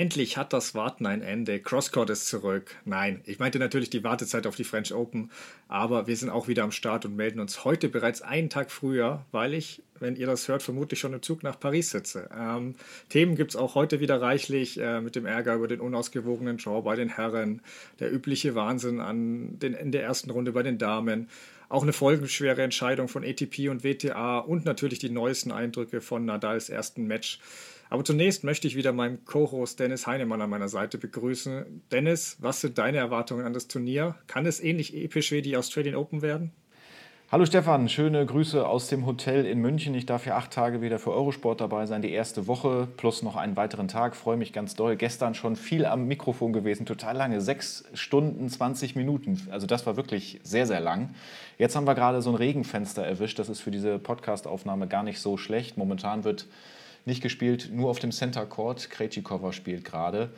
endlich hat das Warten ein Ende. Crosscourt ist zurück. Nein, ich meinte natürlich die Wartezeit auf die French Open, aber wir sind auch wieder am Start und melden uns heute bereits einen Tag früher, weil ich, wenn ihr das hört, vermutlich schon im Zug nach Paris sitze. Ähm, Themen gibt es auch heute wieder reichlich äh, mit dem Ärger über den unausgewogenen Draw bei den Herren, der übliche Wahnsinn an den, in der ersten Runde bei den Damen. Auch eine folgenschwere Entscheidung von ATP und WTA und natürlich die neuesten Eindrücke von Nadals ersten Match. Aber zunächst möchte ich wieder meinen Co-Host Dennis Heinemann an meiner Seite begrüßen. Dennis, was sind deine Erwartungen an das Turnier? Kann es ähnlich episch wie die Australian Open werden? Hallo Stefan, schöne Grüße aus dem Hotel in München. Ich darf ja acht Tage wieder für Eurosport dabei sein, die erste Woche plus noch einen weiteren Tag. Freue mich ganz doll. Gestern schon viel am Mikrofon gewesen, total lange, sechs Stunden, 20 Minuten. Also das war wirklich sehr, sehr lang. Jetzt haben wir gerade so ein Regenfenster erwischt. Das ist für diese Podcast-Aufnahme gar nicht so schlecht. Momentan wird nicht gespielt, nur auf dem Center Court. Krejcikova spielt gerade.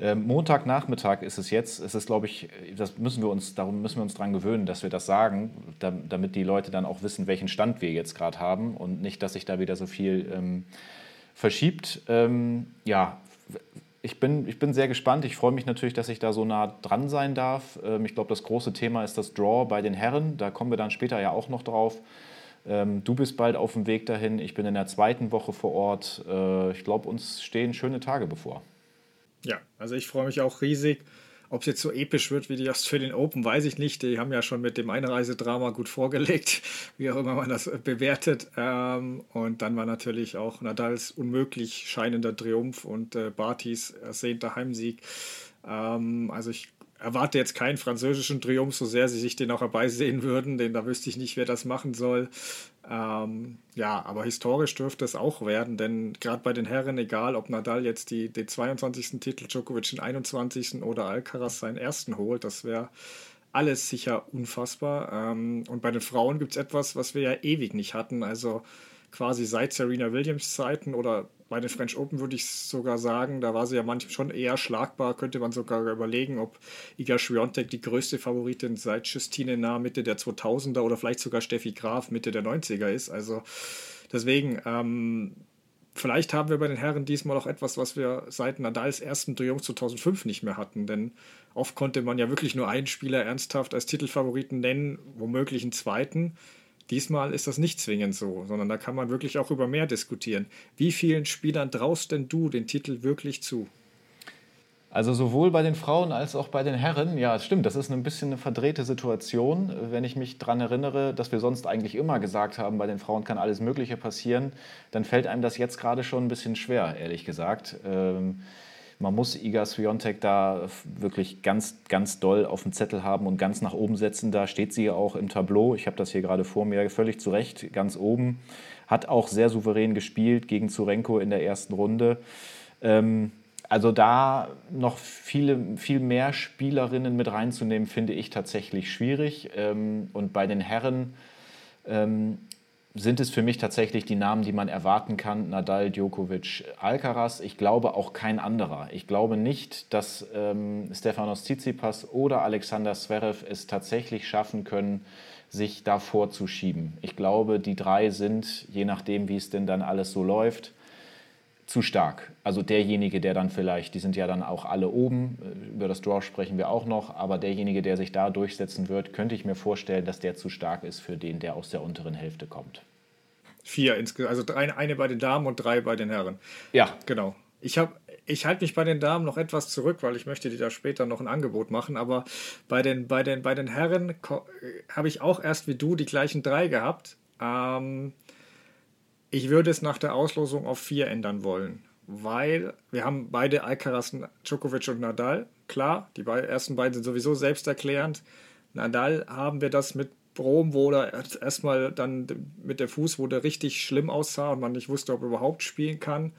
Ähm, Montagnachmittag ist es jetzt. Es ist, glaube ich, das müssen wir uns, darum müssen wir uns daran gewöhnen, dass wir das sagen, damit die Leute dann auch wissen, welchen Stand wir jetzt gerade haben und nicht, dass sich da wieder so viel ähm, verschiebt. Ähm, ja, ich bin, ich bin sehr gespannt. Ich freue mich natürlich, dass ich da so nah dran sein darf. Ähm, ich glaube, das große Thema ist das Draw bei den Herren. Da kommen wir dann später ja auch noch drauf. Ähm, du bist bald auf dem Weg dahin. Ich bin in der zweiten Woche vor Ort. Äh, ich glaube, uns stehen schöne Tage bevor. Ja, also ich freue mich auch riesig. Ob es jetzt so episch wird wie die Australian Open, weiß ich nicht. Die haben ja schon mit dem Einreisedrama gut vorgelegt, wie auch immer man das bewertet. Ähm, und dann war natürlich auch Nadals unmöglich scheinender Triumph und äh, Bartys ersehnter Heimsieg. Ähm, also ich erwarte jetzt keinen französischen Triumph, so sehr sie sich den auch herbeisehen würden, denn da wüsste ich nicht, wer das machen soll. Ähm, ja, aber historisch dürfte es auch werden, denn gerade bei den Herren, egal ob Nadal jetzt die, den 22. Titel, Djokovic den 21. oder Alcaraz seinen ersten holt, das wäre alles sicher unfassbar. Ähm, und bei den Frauen gibt es etwas, was wir ja ewig nicht hatten, also quasi seit Serena Williams Zeiten oder bei den French Open würde ich sogar sagen, da war sie ja manchmal schon eher schlagbar, könnte man sogar überlegen, ob Iga Swiatek die größte Favoritin seit Justine Nah Mitte der 2000er oder vielleicht sogar Steffi Graf Mitte der 90er ist. Also deswegen, ähm, vielleicht haben wir bei den Herren diesmal auch etwas, was wir seit Nadals ersten Triumph 2005 nicht mehr hatten, denn oft konnte man ja wirklich nur einen Spieler ernsthaft als Titelfavoriten nennen, womöglich einen zweiten. Diesmal ist das nicht zwingend so, sondern da kann man wirklich auch über mehr diskutieren. Wie vielen Spielern traust denn du den Titel wirklich zu? Also sowohl bei den Frauen als auch bei den Herren, ja, stimmt, das ist ein bisschen eine verdrehte Situation. Wenn ich mich daran erinnere, dass wir sonst eigentlich immer gesagt haben, bei den Frauen kann alles Mögliche passieren, dann fällt einem das jetzt gerade schon ein bisschen schwer, ehrlich gesagt. Ähm, man muss Iga Swiatek da wirklich ganz, ganz doll auf dem Zettel haben und ganz nach oben setzen. Da steht sie auch im Tableau. Ich habe das hier gerade vor mir völlig zu Recht, ganz oben. Hat auch sehr souverän gespielt gegen Zurenko in der ersten Runde. Ähm, also da noch viele, viel mehr Spielerinnen mit reinzunehmen, finde ich tatsächlich schwierig. Ähm, und bei den Herren ähm, sind es für mich tatsächlich die Namen, die man erwarten kann. Nadal, Djokovic, Alcaraz. Ich glaube auch kein anderer. Ich glaube nicht, dass ähm, Stefanos Tsitsipas oder Alexander Zverev es tatsächlich schaffen können, sich davor zu schieben. Ich glaube, die drei sind, je nachdem, wie es denn dann alles so läuft, zu stark. Also derjenige, der dann vielleicht, die sind ja dann auch alle oben, äh, über das Draw sprechen wir auch noch, aber derjenige, der sich da durchsetzen wird, könnte ich mir vorstellen, dass der zu stark ist für den, der aus der unteren Hälfte kommt. Vier insgesamt, also drei, eine bei den Damen und drei bei den Herren. Ja. Genau. Ich habe ich halte mich bei den Damen noch etwas zurück, weil ich möchte dir da später noch ein Angebot machen. Aber bei den, bei den, bei den Herren habe ich auch erst wie du die gleichen drei gehabt. Ähm, ich würde es nach der Auslosung auf vier ändern wollen, weil wir haben beide Alcaraz, Djokovic und Nadal. Klar, die ersten beiden sind sowieso selbsterklärend. Nadal haben wir das mit Rom, wo er erstmal dann mit der Fuß, der richtig schlimm aussah und man nicht wusste, ob er überhaupt spielen kann.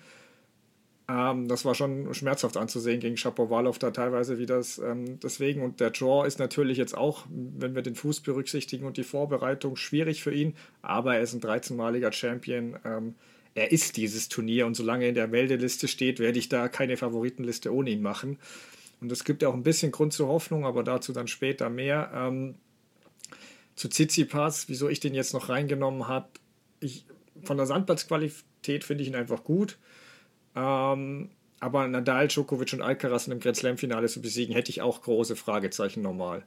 Ähm, das war schon schmerzhaft anzusehen gegen Shapovalov da teilweise, wie das ähm, deswegen. Und der Draw ist natürlich jetzt auch, wenn wir den Fuß berücksichtigen und die Vorbereitung, schwierig für ihn. Aber er ist ein 13-maliger Champion. Ähm, er ist dieses Turnier und solange er in der Meldeliste steht, werde ich da keine Favoritenliste ohne ihn machen. Und es gibt ja auch ein bisschen Grund zur Hoffnung, aber dazu dann später mehr. Ähm, zu Tsitsipas, wieso ich den jetzt noch reingenommen habe. Von der Sandplatzqualität finde ich ihn einfach gut. Ähm, aber Nadal, Djokovic und Alcaraz in einem Grand Slam-Finale zu besiegen, hätte ich auch große Fragezeichen normal.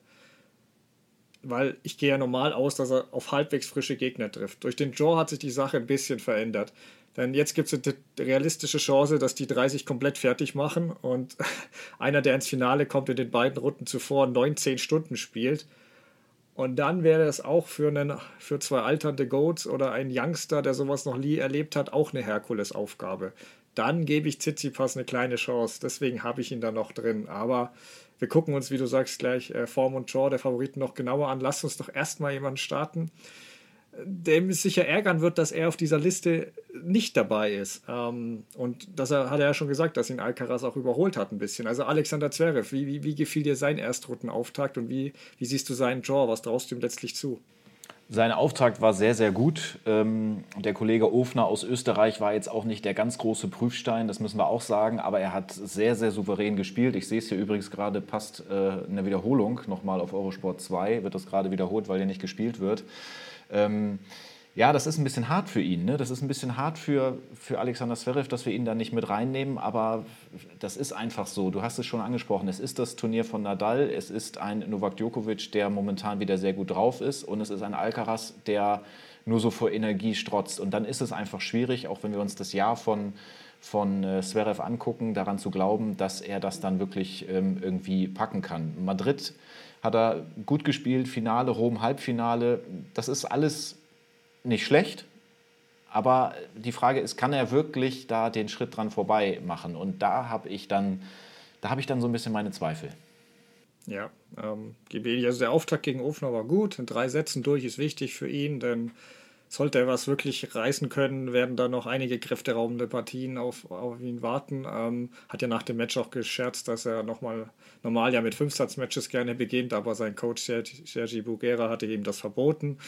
Weil ich gehe ja normal aus, dass er auf halbwegs frische Gegner trifft. Durch den Draw hat sich die Sache ein bisschen verändert. Denn jetzt gibt es eine realistische Chance, dass die drei sich komplett fertig machen und einer, der ins Finale kommt, in den beiden Runden zuvor 19 Stunden spielt. Und dann wäre es auch für, einen, für zwei alternde Goats oder einen Youngster, der sowas noch nie erlebt hat, auch eine Herkulesaufgabe dann gebe ich Tsitsipas eine kleine Chance. Deswegen habe ich ihn da noch drin. Aber wir gucken uns, wie du sagst, gleich äh, Form und Draw der Favoriten noch genauer an. Lass uns doch erstmal jemanden starten, dem es sicher ärgern wird, dass er auf dieser Liste nicht dabei ist. Ähm, und das hat er ja schon gesagt, dass ihn Alcaraz auch überholt hat ein bisschen. Also Alexander Zverev, wie, wie, wie gefiel dir sein Erstrundenauftakt und wie, wie siehst du seinen Draw? Was traust du ihm letztlich zu? Sein Auftakt war sehr, sehr gut. Ähm, der Kollege Ofner aus Österreich war jetzt auch nicht der ganz große Prüfstein, das müssen wir auch sagen, aber er hat sehr, sehr souverän gespielt. Ich sehe es hier übrigens gerade, passt äh, eine Wiederholung nochmal auf Eurosport 2, wird das gerade wiederholt, weil der nicht gespielt wird. Ja, das ist ein bisschen hart für ihn. Ne? Das ist ein bisschen hart für, für Alexander Zverev, dass wir ihn da nicht mit reinnehmen. Aber das ist einfach so. Du hast es schon angesprochen. Es ist das Turnier von Nadal. Es ist ein Novak Djokovic, der momentan wieder sehr gut drauf ist. Und es ist ein Alcaraz, der nur so vor Energie strotzt. Und dann ist es einfach schwierig, auch wenn wir uns das Jahr von, von äh, Zverev angucken, daran zu glauben, dass er das dann wirklich ähm, irgendwie packen kann. Madrid hat er gut gespielt, Finale, Rom Halbfinale. Das ist alles nicht schlecht, aber die Frage ist, kann er wirklich da den Schritt dran vorbei machen? Und da habe ich dann, da habe ich dann so ein bisschen meine Zweifel. Ja, ähm, also der Auftakt gegen Ofner war gut. In drei Sätzen durch ist wichtig für ihn, denn sollte er was wirklich reißen können, werden da noch einige kräfteraubende Partien auf, auf ihn warten. Ähm, hat ja nach dem Match auch gescherzt, dass er nochmal normal ja mit Fünfsatzmatches gerne beginnt, aber sein Coach Sergi Bugera hatte ihm das verboten.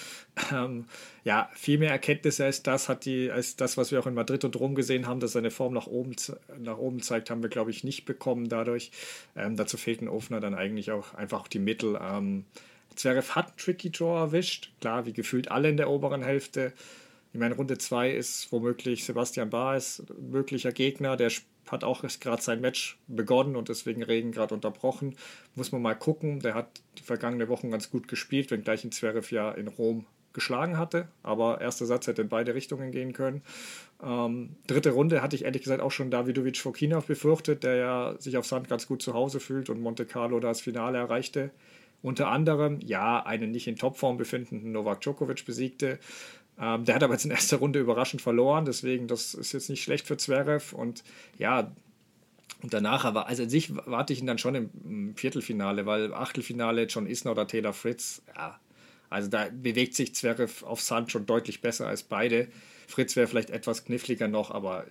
Ähm, ja, viel mehr Erkenntnisse als das hat die, als das, was wir auch in Madrid und Rom gesehen haben, dass seine Form nach oben, nach oben zeigt, haben wir, glaube ich, nicht bekommen dadurch. Ähm, dazu fehlten Ofner dann eigentlich auch einfach die Mittel. Zverev hat Tricky Draw erwischt, klar, wie gefühlt alle in der oberen Hälfte. Ich meine, Runde 2 ist womöglich Sebastian Baez, möglicher Gegner, der hat auch gerade sein Match begonnen und deswegen Regen gerade unterbrochen. Muss man mal gucken. Der hat die vergangenen Wochen ganz gut gespielt, wenngleich ihn Zverev ja in Rom geschlagen hatte. Aber erster Satz hätte in beide Richtungen gehen können. Ähm, dritte Runde hatte ich ehrlich gesagt auch schon Davidovic Fokinov befürchtet, der ja sich auf Sand ganz gut zu Hause fühlt und Monte Carlo das Finale erreichte. Unter anderem, ja, einen nicht in Topform befindenden Novak Djokovic besiegte. Ähm, der hat aber jetzt in erster Runde überraschend verloren, deswegen das ist jetzt nicht schlecht für Zverev. Und ja, und danach aber, also an sich warte ich ihn dann schon im Viertelfinale, weil Achtelfinale John Isner oder Taylor Fritz, ja, also da bewegt sich Zverev auf Sand schon deutlich besser als beide. Fritz wäre vielleicht etwas kniffliger noch, aber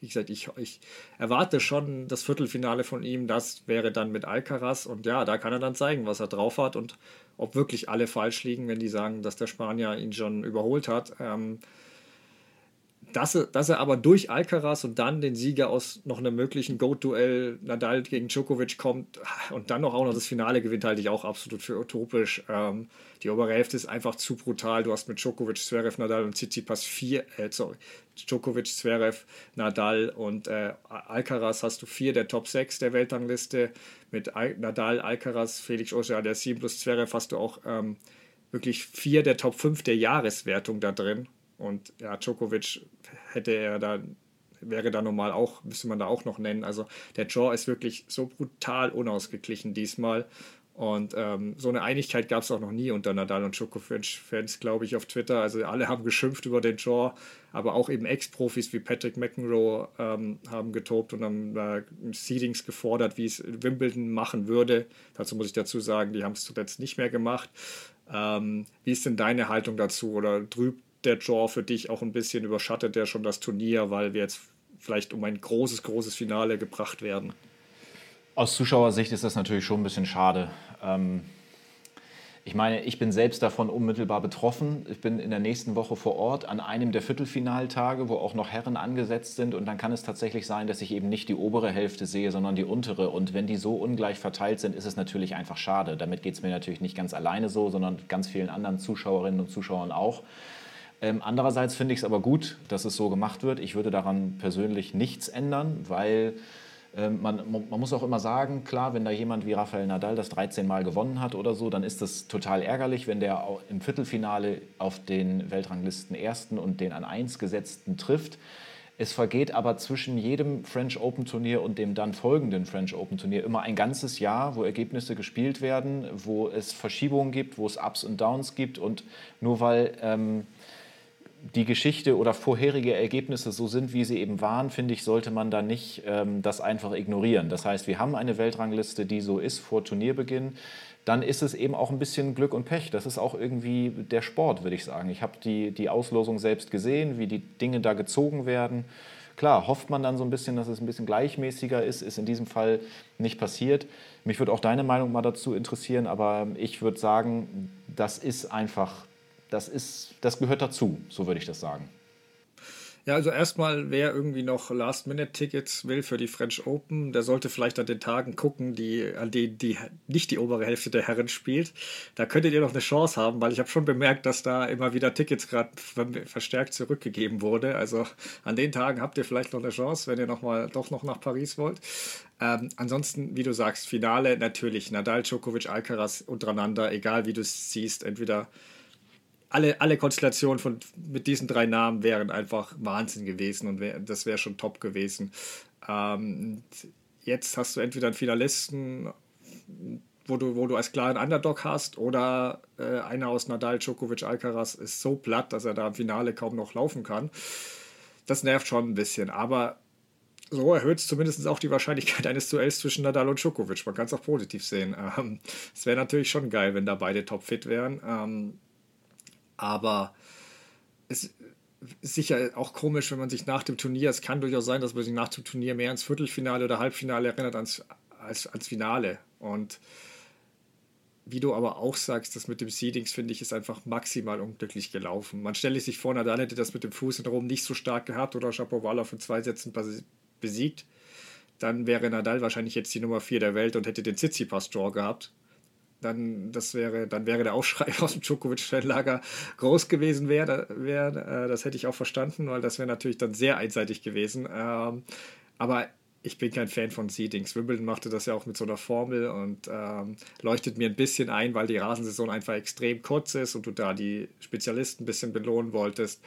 wie gesagt, ich, ich erwarte schon das Viertelfinale von ihm. Das wäre dann mit Alcaraz. Und ja, da kann er dann zeigen, was er drauf hat und ob wirklich alle falsch liegen, wenn die sagen, dass der Spanier ihn schon überholt hat. Ähm, dass er, dass er aber durch Alcaraz und dann den Sieger aus noch einem möglichen Goat-Duell Nadal gegen Djokovic kommt und dann auch noch das Finale gewinnt, halte ich auch absolut für utopisch. Ähm, die obere Hälfte ist einfach zu brutal. Du hast mit Djokovic, Zverev, Nadal und Tsitsipas vier, äh, sorry, Djokovic, Zverev, Nadal und äh, Alcaraz hast du vier der Top 6 der Weltrangliste. Mit Al Nadal, Alcaraz, Felix Auger-Aliassime plus Zverev hast du auch ähm, wirklich vier der Top 5 der Jahreswertung da drin. Und ja, Djokovic hätte er da, wäre da normal auch, müsste man da auch noch nennen. Also der Draw ist wirklich so brutal unausgeglichen diesmal. Und ähm, so eine Einigkeit gab es auch noch nie unter Nadal und Djokovic-Fans, glaube ich, auf Twitter. Also alle haben geschimpft über den Draw, aber auch eben Ex-Profis wie Patrick McEnroe ähm, haben getobt und haben äh, Seedings gefordert, wie es Wimbledon machen würde. Dazu muss ich dazu sagen, die haben es zuletzt nicht mehr gemacht. Ähm, wie ist denn deine Haltung dazu? Oder trübt der Draw für dich auch ein bisschen überschattet der schon das Turnier, weil wir jetzt vielleicht um ein großes, großes Finale gebracht werden? Aus Zuschauersicht ist das natürlich schon ein bisschen schade. Ähm, ich meine, ich bin selbst davon unmittelbar betroffen. Ich bin in der nächsten Woche vor Ort an einem der Viertelfinaltage, wo auch noch Herren angesetzt sind. Und dann kann es tatsächlich sein, dass ich eben nicht die obere Hälfte sehe, sondern die untere. Und wenn die so ungleich verteilt sind, ist es natürlich einfach schade. Damit geht es mir natürlich nicht ganz alleine so, sondern ganz vielen anderen Zuschauerinnen und Zuschauern auch. Ähm, andererseits finde ich es aber gut, dass es so gemacht wird. Ich würde daran persönlich nichts ändern, weil man, man, muss auch immer sagen, klar, wenn da jemand wie Rafael Nadal das 13 Mal gewonnen hat oder so, dann ist das total ärgerlich, wenn der im Viertelfinale auf den Weltranglisten Ersten und den an 1 gesetzten trifft. Es vergeht aber zwischen jedem French Open Turnier und dem dann folgenden French Open Turnier immer ein ganzes Jahr, wo Ergebnisse gespielt werden, wo es Verschiebungen gibt, wo es Ups und Downs gibt. Und nur weil ähm, die Geschichte oder vorherige Ergebnisse so sind, wie sie eben waren, finde ich, sollte man da nicht ähm, das einfach ignorieren. Das heißt, wir haben eine Weltrangliste, die so ist vor Turnierbeginn. Dann ist es eben auch ein bisschen Glück und Pech. Das ist auch irgendwie der Sport, würde ich sagen. Ich habe die, die Auslosung selbst gesehen, wie die Dinge da gezogen werden. Klar, hofft man dann so ein bisschen, dass es ein bisschen gleichmäßiger ist, ist in diesem Fall nicht passiert. Mich würde auch deine Meinung mal dazu interessieren, aber ich würde sagen, das ist einfach das, ist, das gehört dazu, so würde ich das sagen. Ja, also erstmal, wer irgendwie noch Last-Minute-Tickets will für die French Open, der sollte vielleicht an den Tagen gucken, die, an denen die nicht die obere Hälfte der Herren spielt. Da könntet ihr noch eine Chance haben, weil ich habe schon bemerkt, dass da immer wieder Tickets gerade verstärkt zurückgegeben wurde. Also an den Tagen habt ihr vielleicht noch eine Chance, wenn ihr noch mal doch noch nach Paris wollt. Ähm, ansonsten, wie du sagst, Finale natürlich Nadal, Djokovic, Alcaraz untereinander, egal wie du es siehst, entweder alle, alle Konstellationen von, mit diesen drei Namen wären einfach Wahnsinn gewesen und wär, das wäre schon top gewesen. Ähm, jetzt hast du entweder einen Finalisten, wo du, wo du als klaren Underdog hast, oder äh, einer aus Nadal, Djokovic, Alcaraz ist so platt, dass er da im Finale kaum noch laufen kann. Das nervt schon ein bisschen, aber so erhöht es zumindest auch die Wahrscheinlichkeit eines Duells zwischen Nadal und Djokovic. Man kann es auch positiv sehen. Ähm, es ähm, wäre natürlich schon geil, wenn da beide topfit wären. Ähm, aber es ist sicher auch komisch, wenn man sich nach dem Turnier, es kann durchaus sein, dass man sich nach dem Turnier mehr ans Viertelfinale oder Halbfinale erinnert als, als ans Finale. Und wie du aber auch sagst, das mit dem Seedings, finde ich, ist einfach maximal unglücklich gelaufen. Man stelle sich vor, Nadal hätte das mit dem Fuß in Rom nicht so stark gehabt oder Shapovalov in zwei Sätzen besiegt. Dann wäre Nadal wahrscheinlich jetzt die Nummer 4 der Welt und hätte den Tsitsipas-Draw gehabt dann, das wäre, dann wäre der Aufschrei aus dem Djokovic-Fanlager groß gewesen. Wär, wär, äh, das hätte ich auch verstanden, weil das wäre natürlich dann sehr einseitig gewesen. Ähm, aber ich bin kein Fan von Seedings. Wimbledon machte das ja auch mit so einer Formel und ähm, leuchtet mir ein bisschen ein, weil die Rasensaison einfach extrem kurz ist und du da die Spezialisten ein bisschen belohnen wolltest.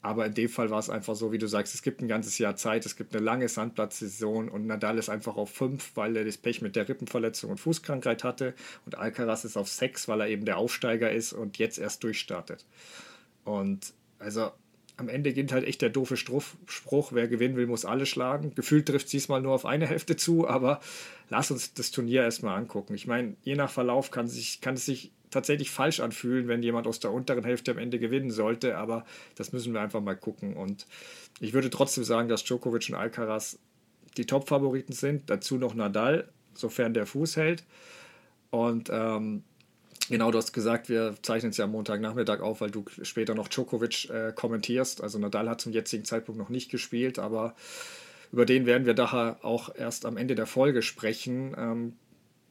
Aber in dem Fall war es einfach so, wie du sagst, es gibt ein ganzes Jahr Zeit, es gibt eine lange Sandplatzsaison und Nadal ist einfach auf fünf, weil er das Pech mit der Rippenverletzung und Fußkrankheit hatte und Alcaraz ist auf sechs, weil er eben der Aufsteiger ist und jetzt erst durchstartet. Und also am Ende gilt halt echt der doofe Spruch, wer gewinnen will, muss alle schlagen. Gefühlt trifft es diesmal nur auf eine Hälfte zu, aber lass uns das Turnier erstmal angucken. Ich meine, je nach Verlauf kann, sich, kann es sich tatsächlich falsch anfühlen, wenn jemand aus der unteren Hälfte am Ende gewinnen sollte, aber das müssen wir einfach mal gucken. Und ich würde trotzdem sagen, dass Djokovic und Alcaraz die Top-Favoriten sind, dazu noch Nadal, sofern der Fuß hält. Und ähm, genau, du hast gesagt, wir zeichnen es ja am Montagnachmittag auf, weil du später noch Djokovic äh, kommentierst. Also Nadal hat zum jetzigen Zeitpunkt noch nicht gespielt, aber über den werden wir daher auch erst am Ende der Folge sprechen. Ähm,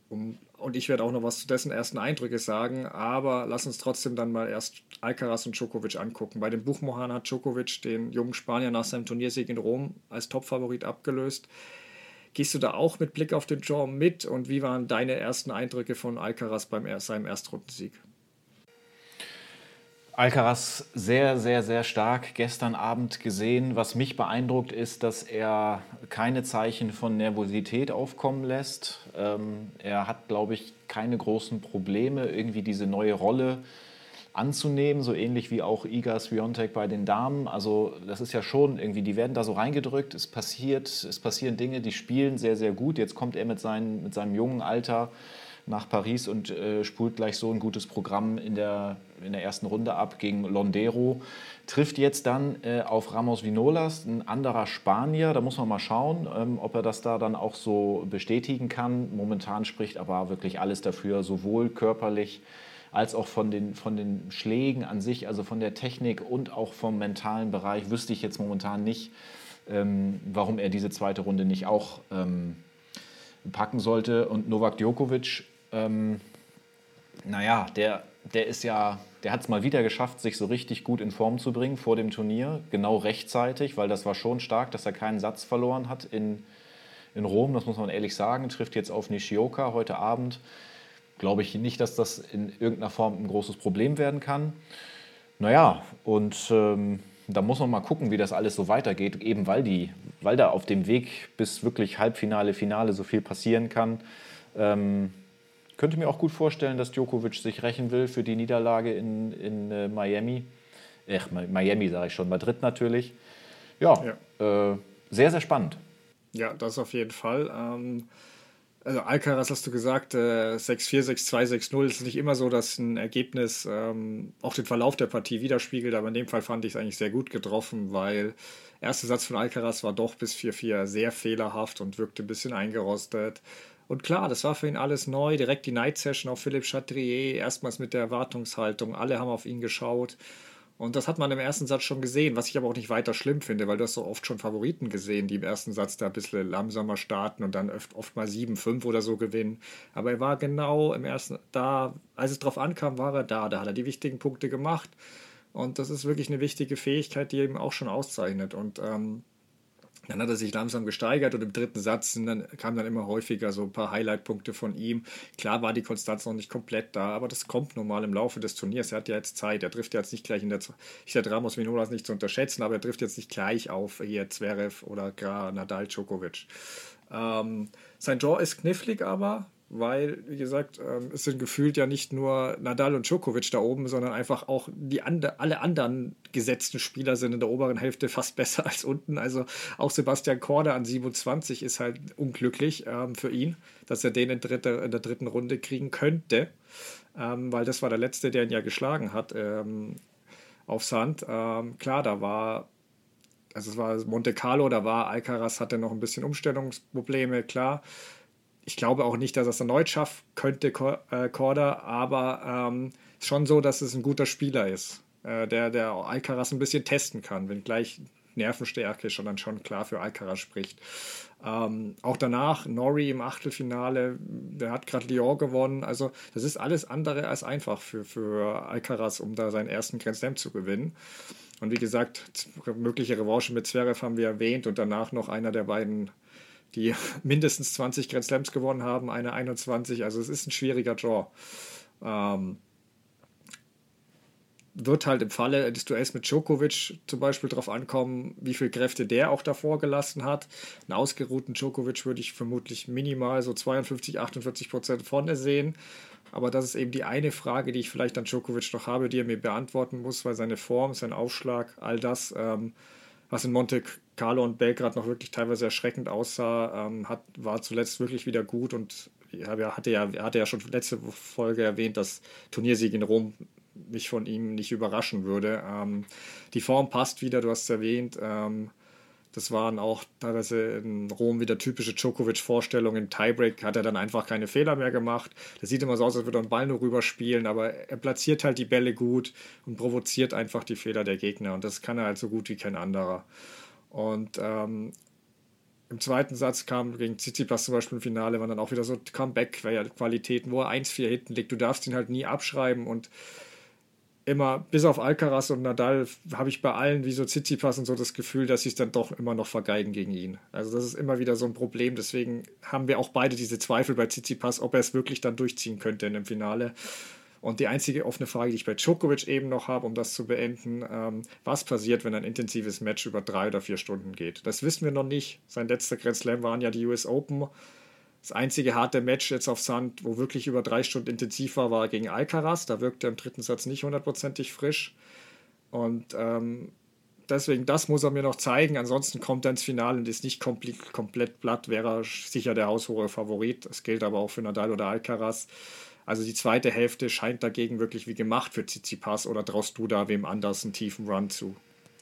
um und ich werde auch noch was zu dessen ersten Eindrücke sagen, aber lass uns trotzdem dann mal erst Alcaraz und Djokovic angucken. Bei dem Buchmohan hat Djokovic den jungen Spanier nach seinem Turniersieg in Rom als Topfavorit abgelöst. Gehst du da auch mit Blick auf den Draw mit und wie waren deine ersten Eindrücke von Alcaraz beim seinem Erstrundensieg? Alcaraz sehr, sehr, sehr stark gestern Abend gesehen. Was mich beeindruckt ist, dass er keine Zeichen von Nervosität aufkommen lässt. Ähm, er hat, glaube ich, keine großen Probleme, irgendwie diese neue Rolle anzunehmen, so ähnlich wie auch Iga Swiatek bei den Damen. Also das ist ja schon irgendwie, die werden da so reingedrückt, es passiert, es passieren Dinge, die spielen sehr, sehr gut. Jetzt kommt er mit, seinen, mit seinem jungen Alter nach Paris und äh, spult gleich so ein gutes Programm in der, in der ersten Runde ab gegen Londero. Trifft jetzt dann äh, auf Ramos Vinolas, ein anderer Spanier. Da muss man mal schauen, ähm, ob er das da dann auch so bestätigen kann. Momentan spricht aber wirklich alles dafür, sowohl körperlich als auch von den, von den Schlägen an sich, also von der Technik und auch vom mentalen Bereich, wüsste ich jetzt momentan nicht, ähm, warum er diese zweite Runde nicht auch ähm, packen sollte. Und Novak Djokovic ähm, naja, der, der ist ja, der hat es mal wieder geschafft, sich so richtig gut in Form zu bringen vor dem Turnier, genau rechtzeitig, weil das war schon stark, dass er keinen Satz verloren hat in, in Rom, das muss man ehrlich sagen, trifft jetzt auf Nishioka heute Abend. Glaube ich nicht, dass das in irgendeiner Form ein großes Problem werden kann. Naja, und ähm, da muss man mal gucken, wie das alles so weitergeht, eben weil, die, weil da auf dem Weg bis wirklich Halbfinale, Finale so viel passieren kann. Ähm, könnte mir auch gut vorstellen, dass Djokovic sich rächen will für die Niederlage in, in äh, Miami. Ach, Miami sage ich schon, Madrid natürlich. Ja, ja. Äh, sehr, sehr spannend. Ja, das auf jeden Fall. Ähm, also Alcaraz hast du gesagt, äh, 6-4, 6-2, 6-0 ist nicht immer so, dass ein Ergebnis ähm, auch den Verlauf der Partie widerspiegelt, aber in dem Fall fand ich es eigentlich sehr gut getroffen, weil der erste Satz von Alcaraz war doch bis 4-4 sehr fehlerhaft und wirkte ein bisschen eingerostet. Und klar, das war für ihn alles neu. Direkt die Night Session auf Philipp Chatrier, erstmals mit der Erwartungshaltung. Alle haben auf ihn geschaut. Und das hat man im ersten Satz schon gesehen, was ich aber auch nicht weiter schlimm finde, weil du hast so oft schon Favoriten gesehen, die im ersten Satz da ein bisschen langsamer starten und dann oft, oft mal 7-5 oder so gewinnen. Aber er war genau im ersten, da, als es drauf ankam, war er da. Da hat er die wichtigen Punkte gemacht. Und das ist wirklich eine wichtige Fähigkeit, die eben auch schon auszeichnet. Und ähm, dann hat er sich langsam gesteigert und im dritten Satz dann, kamen dann immer häufiger so ein paar Highlight-Punkte von ihm. Klar war die Konstanz noch nicht komplett da, aber das kommt normal im Laufe des Turniers. Er hat ja jetzt Zeit. Er trifft jetzt nicht gleich in der. Ich sage, Ramos Minolas nicht zu unterschätzen, aber er trifft jetzt nicht gleich auf hier Zverev oder gar Nadal Djokovic. Ähm, sein Draw ist knifflig, aber weil, wie gesagt, ähm, es sind gefühlt ja nicht nur Nadal und Djokovic da oben, sondern einfach auch die ande, alle anderen gesetzten Spieler sind in der oberen Hälfte fast besser als unten. Also auch Sebastian Korda an 27 ist halt unglücklich ähm, für ihn, dass er den in, dritte, in, der dritten Runde kriegen könnte, ähm, weil das war der letzte, der ihn ja geschlagen hat ähm, auf Sand. Ähm, klar, da war also es war Monte Carlo, da war Alcaraz, hatte noch ein bisschen Umstellungsprobleme, klar ich glaube auch nicht, dass er es erneut schaffen könnte, äh, Korda, aber ähm, schon so, dass es ein guter Spieler ist, äh, der, der Alcaraz ein bisschen testen kann, wenn gleich Nervenstärke schon dann schon klar für Alcaraz spricht. Ähm, auch danach, Nori im Achtelfinale, der hat gerade Lyon gewonnen. Also, das ist alles andere als einfach für, für Alcaraz, um da seinen ersten Grand Slam zu gewinnen. Und wie gesagt, mögliche Revanche mit Zverev haben wir erwähnt und danach noch einer der beiden die mindestens 20 Grand Slams gewonnen haben, eine 21. Also es ist ein schwieriger Draw. Ähm, wird halt im Falle des Duells mit Djokovic zum Beispiel darauf ankommen, wie viel Kräfte der auch davor gelassen hat. Einen ausgeruhten Djokovic würde ich vermutlich minimal so 52, 48 Prozent vorne sehen. Aber das ist eben die eine Frage, die ich vielleicht an Djokovic noch habe, die er mir beantworten muss, weil seine Form, sein Aufschlag, all das ähm, was in Monte Carlo und Belgrad noch wirklich teilweise erschreckend aussah, ähm, hat, war zuletzt wirklich wieder gut und ja, hatte ja, hatte ja schon letzte Folge erwähnt, dass Turniersieg in Rom mich von ihm nicht überraschen würde. Ähm, die Form passt wieder, du hast es erwähnt. Ähm, das waren auch teilweise in Rom wieder typische Djokovic-Vorstellungen. Im Tiebreak hat er dann einfach keine Fehler mehr gemacht. Das sieht immer so aus, als würde er einen Ball nur rüberspielen, aber er platziert halt die Bälle gut und provoziert einfach die Fehler der Gegner. Und das kann er halt so gut wie kein anderer. Und ähm, im zweiten Satz kam gegen Tsitsipas zum Beispiel im Finale, waren dann auch wieder so Comeback-Qualitäten, wo er 1-4 hinten liegt. Du darfst ihn halt nie abschreiben und immer, bis auf Alcaraz und Nadal, habe ich bei allen, wie so Tsitsipas und so, das Gefühl, dass sie es dann doch immer noch vergeigen gegen ihn. Also das ist immer wieder so ein Problem. Deswegen haben wir auch beide diese Zweifel bei Tsitsipas, ob er es wirklich dann durchziehen könnte in dem Finale. Und die einzige offene Frage, die ich bei Djokovic eben noch habe, um das zu beenden, ähm, was passiert, wenn ein intensives Match über drei oder vier Stunden geht? Das wissen wir noch nicht. Sein letzter Grand Slam waren ja die US Open. Das einzige harte Match jetzt auf Sand, wo wirklich über drei Stunden intensiv war, war gegen Alcaraz. Da wirkte er im dritten Satz nicht hundertprozentig frisch. Und ähm, deswegen, das muss er mir noch zeigen. Ansonsten kommt er ins Finale und ist nicht komplett, komplett platt, wäre er sicher der haushohe Favorit. Das gilt aber auch für Nadal oder Alcaraz. Also die zweite Hälfte scheint dagegen wirklich wie gemacht für Tsitsipas oder traust du da wem anders einen tiefen Run zu?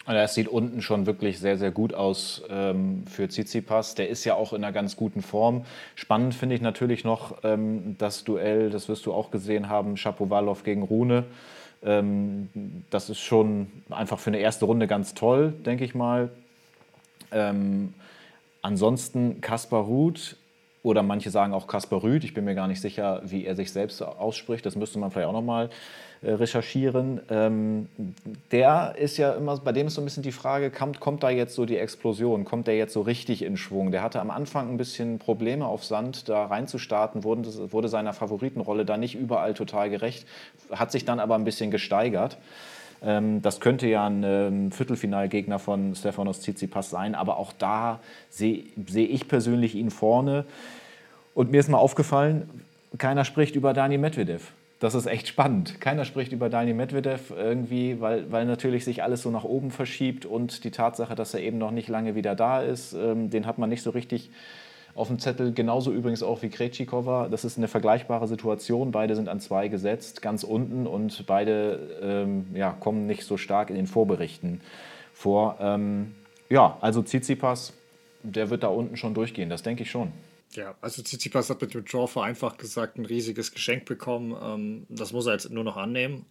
Also es sieht unten schon wirklich sehr, sehr gut aus ähm, für Tsitsipas. Der ist ja auch in einer ganz guten Form. Spannend finde ich natürlich noch ähm, das Duell, das wirst du auch gesehen haben, Shapovalov gegen Rune. Ähm, das ist schon einfach für eine erste Runde ganz toll, denke ich mal. Ähm, ansonsten Kaspar Ruth oder manche sagen auch Kaspar Rüth. Ich bin mir gar nicht sicher, wie er sich selbst ausspricht. Das müsste man vielleicht auch nochmal äh, recherchieren. Ähm, der ist ja immer, bei dem ist so ein bisschen die Frage, kommt, kommt da jetzt so die Explosion? Kommt der jetzt so richtig in Schwung? Der hatte am Anfang ein bisschen Probleme auf Sand, da reinzustarten, wurde, wurde seiner Favoritenrolle da nicht überall total gerecht, hat sich dann aber ein bisschen gesteigert. Ähm, das könnte ja ein ähm, Viertelfinalgegner von Stefanos Tsitsipas sein, aber auch da sehe seh ich persönlich ihn vorne. Und mir ist mal aufgefallen, keiner spricht über Dani Medvedev. Das ist echt spannend. Keiner spricht über Dani Medvedev irgendwie, weil, weil natürlich sich alles so nach oben verschiebt und die Tatsache, dass er eben noch nicht lange wieder da ist, ähm, den hat man nicht so richtig auf dem Zettel. Genauso übrigens auch wie Krejcikova. Das ist eine vergleichbare Situation. Beide sind an zwei gesetzt, ganz unten und beide ähm, ja, kommen nicht so stark in den Vorberichten vor. Ähm, ja, also Tsitsipas, der wird da unten schon durchgehen, das denke ich schon. Ja, also Tsitsipas hat mit dem Draw vereinfacht gesagt ein riesiges Geschenk bekommen. Ähm, das muss er jetzt nur noch annehmen.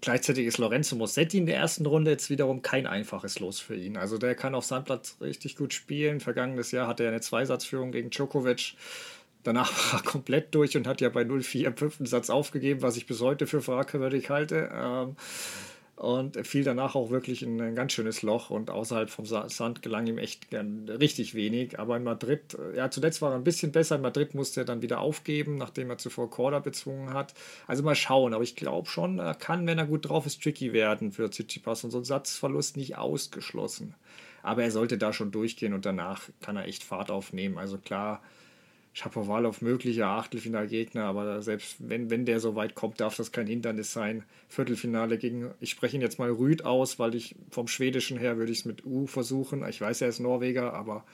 Gleichzeitig ist Lorenzo Mossetti in der ersten Runde jetzt wiederum kein einfaches Los für ihn. Also der kann auf Sandplatz richtig gut spielen. Vergangenes Jahr hatte er eine Zweisatzführung gegen Djokovic. Danach war er komplett durch und hat ja bei 0-4 im fünften Satz aufgegeben, was ich bis heute für fragwürdig halte. Ähm, und fiel danach auch wirklich in ein ganz schönes Loch und außerhalb vom Sand gelang ihm echt richtig wenig. Aber in Madrid, äh, ja, zuletzt war er ein bisschen besser. In Madrid musste er dann wieder aufgeben, nachdem er zuvor Korda bezwungen hat. Also mal schauen, aber ich glaube schon, er kann, wenn er gut drauf ist, tricky werden für Tsitsipas und so ein Satzverlust nicht ausgeschlossen. Aber er sollte da schon durchgehen und danach kann er echt Fahrt aufnehmen. Also klar, Shapoval auf mögliche Achtelfinalgegner, aber selbst wenn, wenn der so weit kommt, darf das kein Hindernis sein. Viertelfinale gegen, ich spreche ihn jetzt mal Rüd aus, weil ich vom Schwedischen her würde ich es mit U versuchen. Ich weiß, er ist Norweger, aber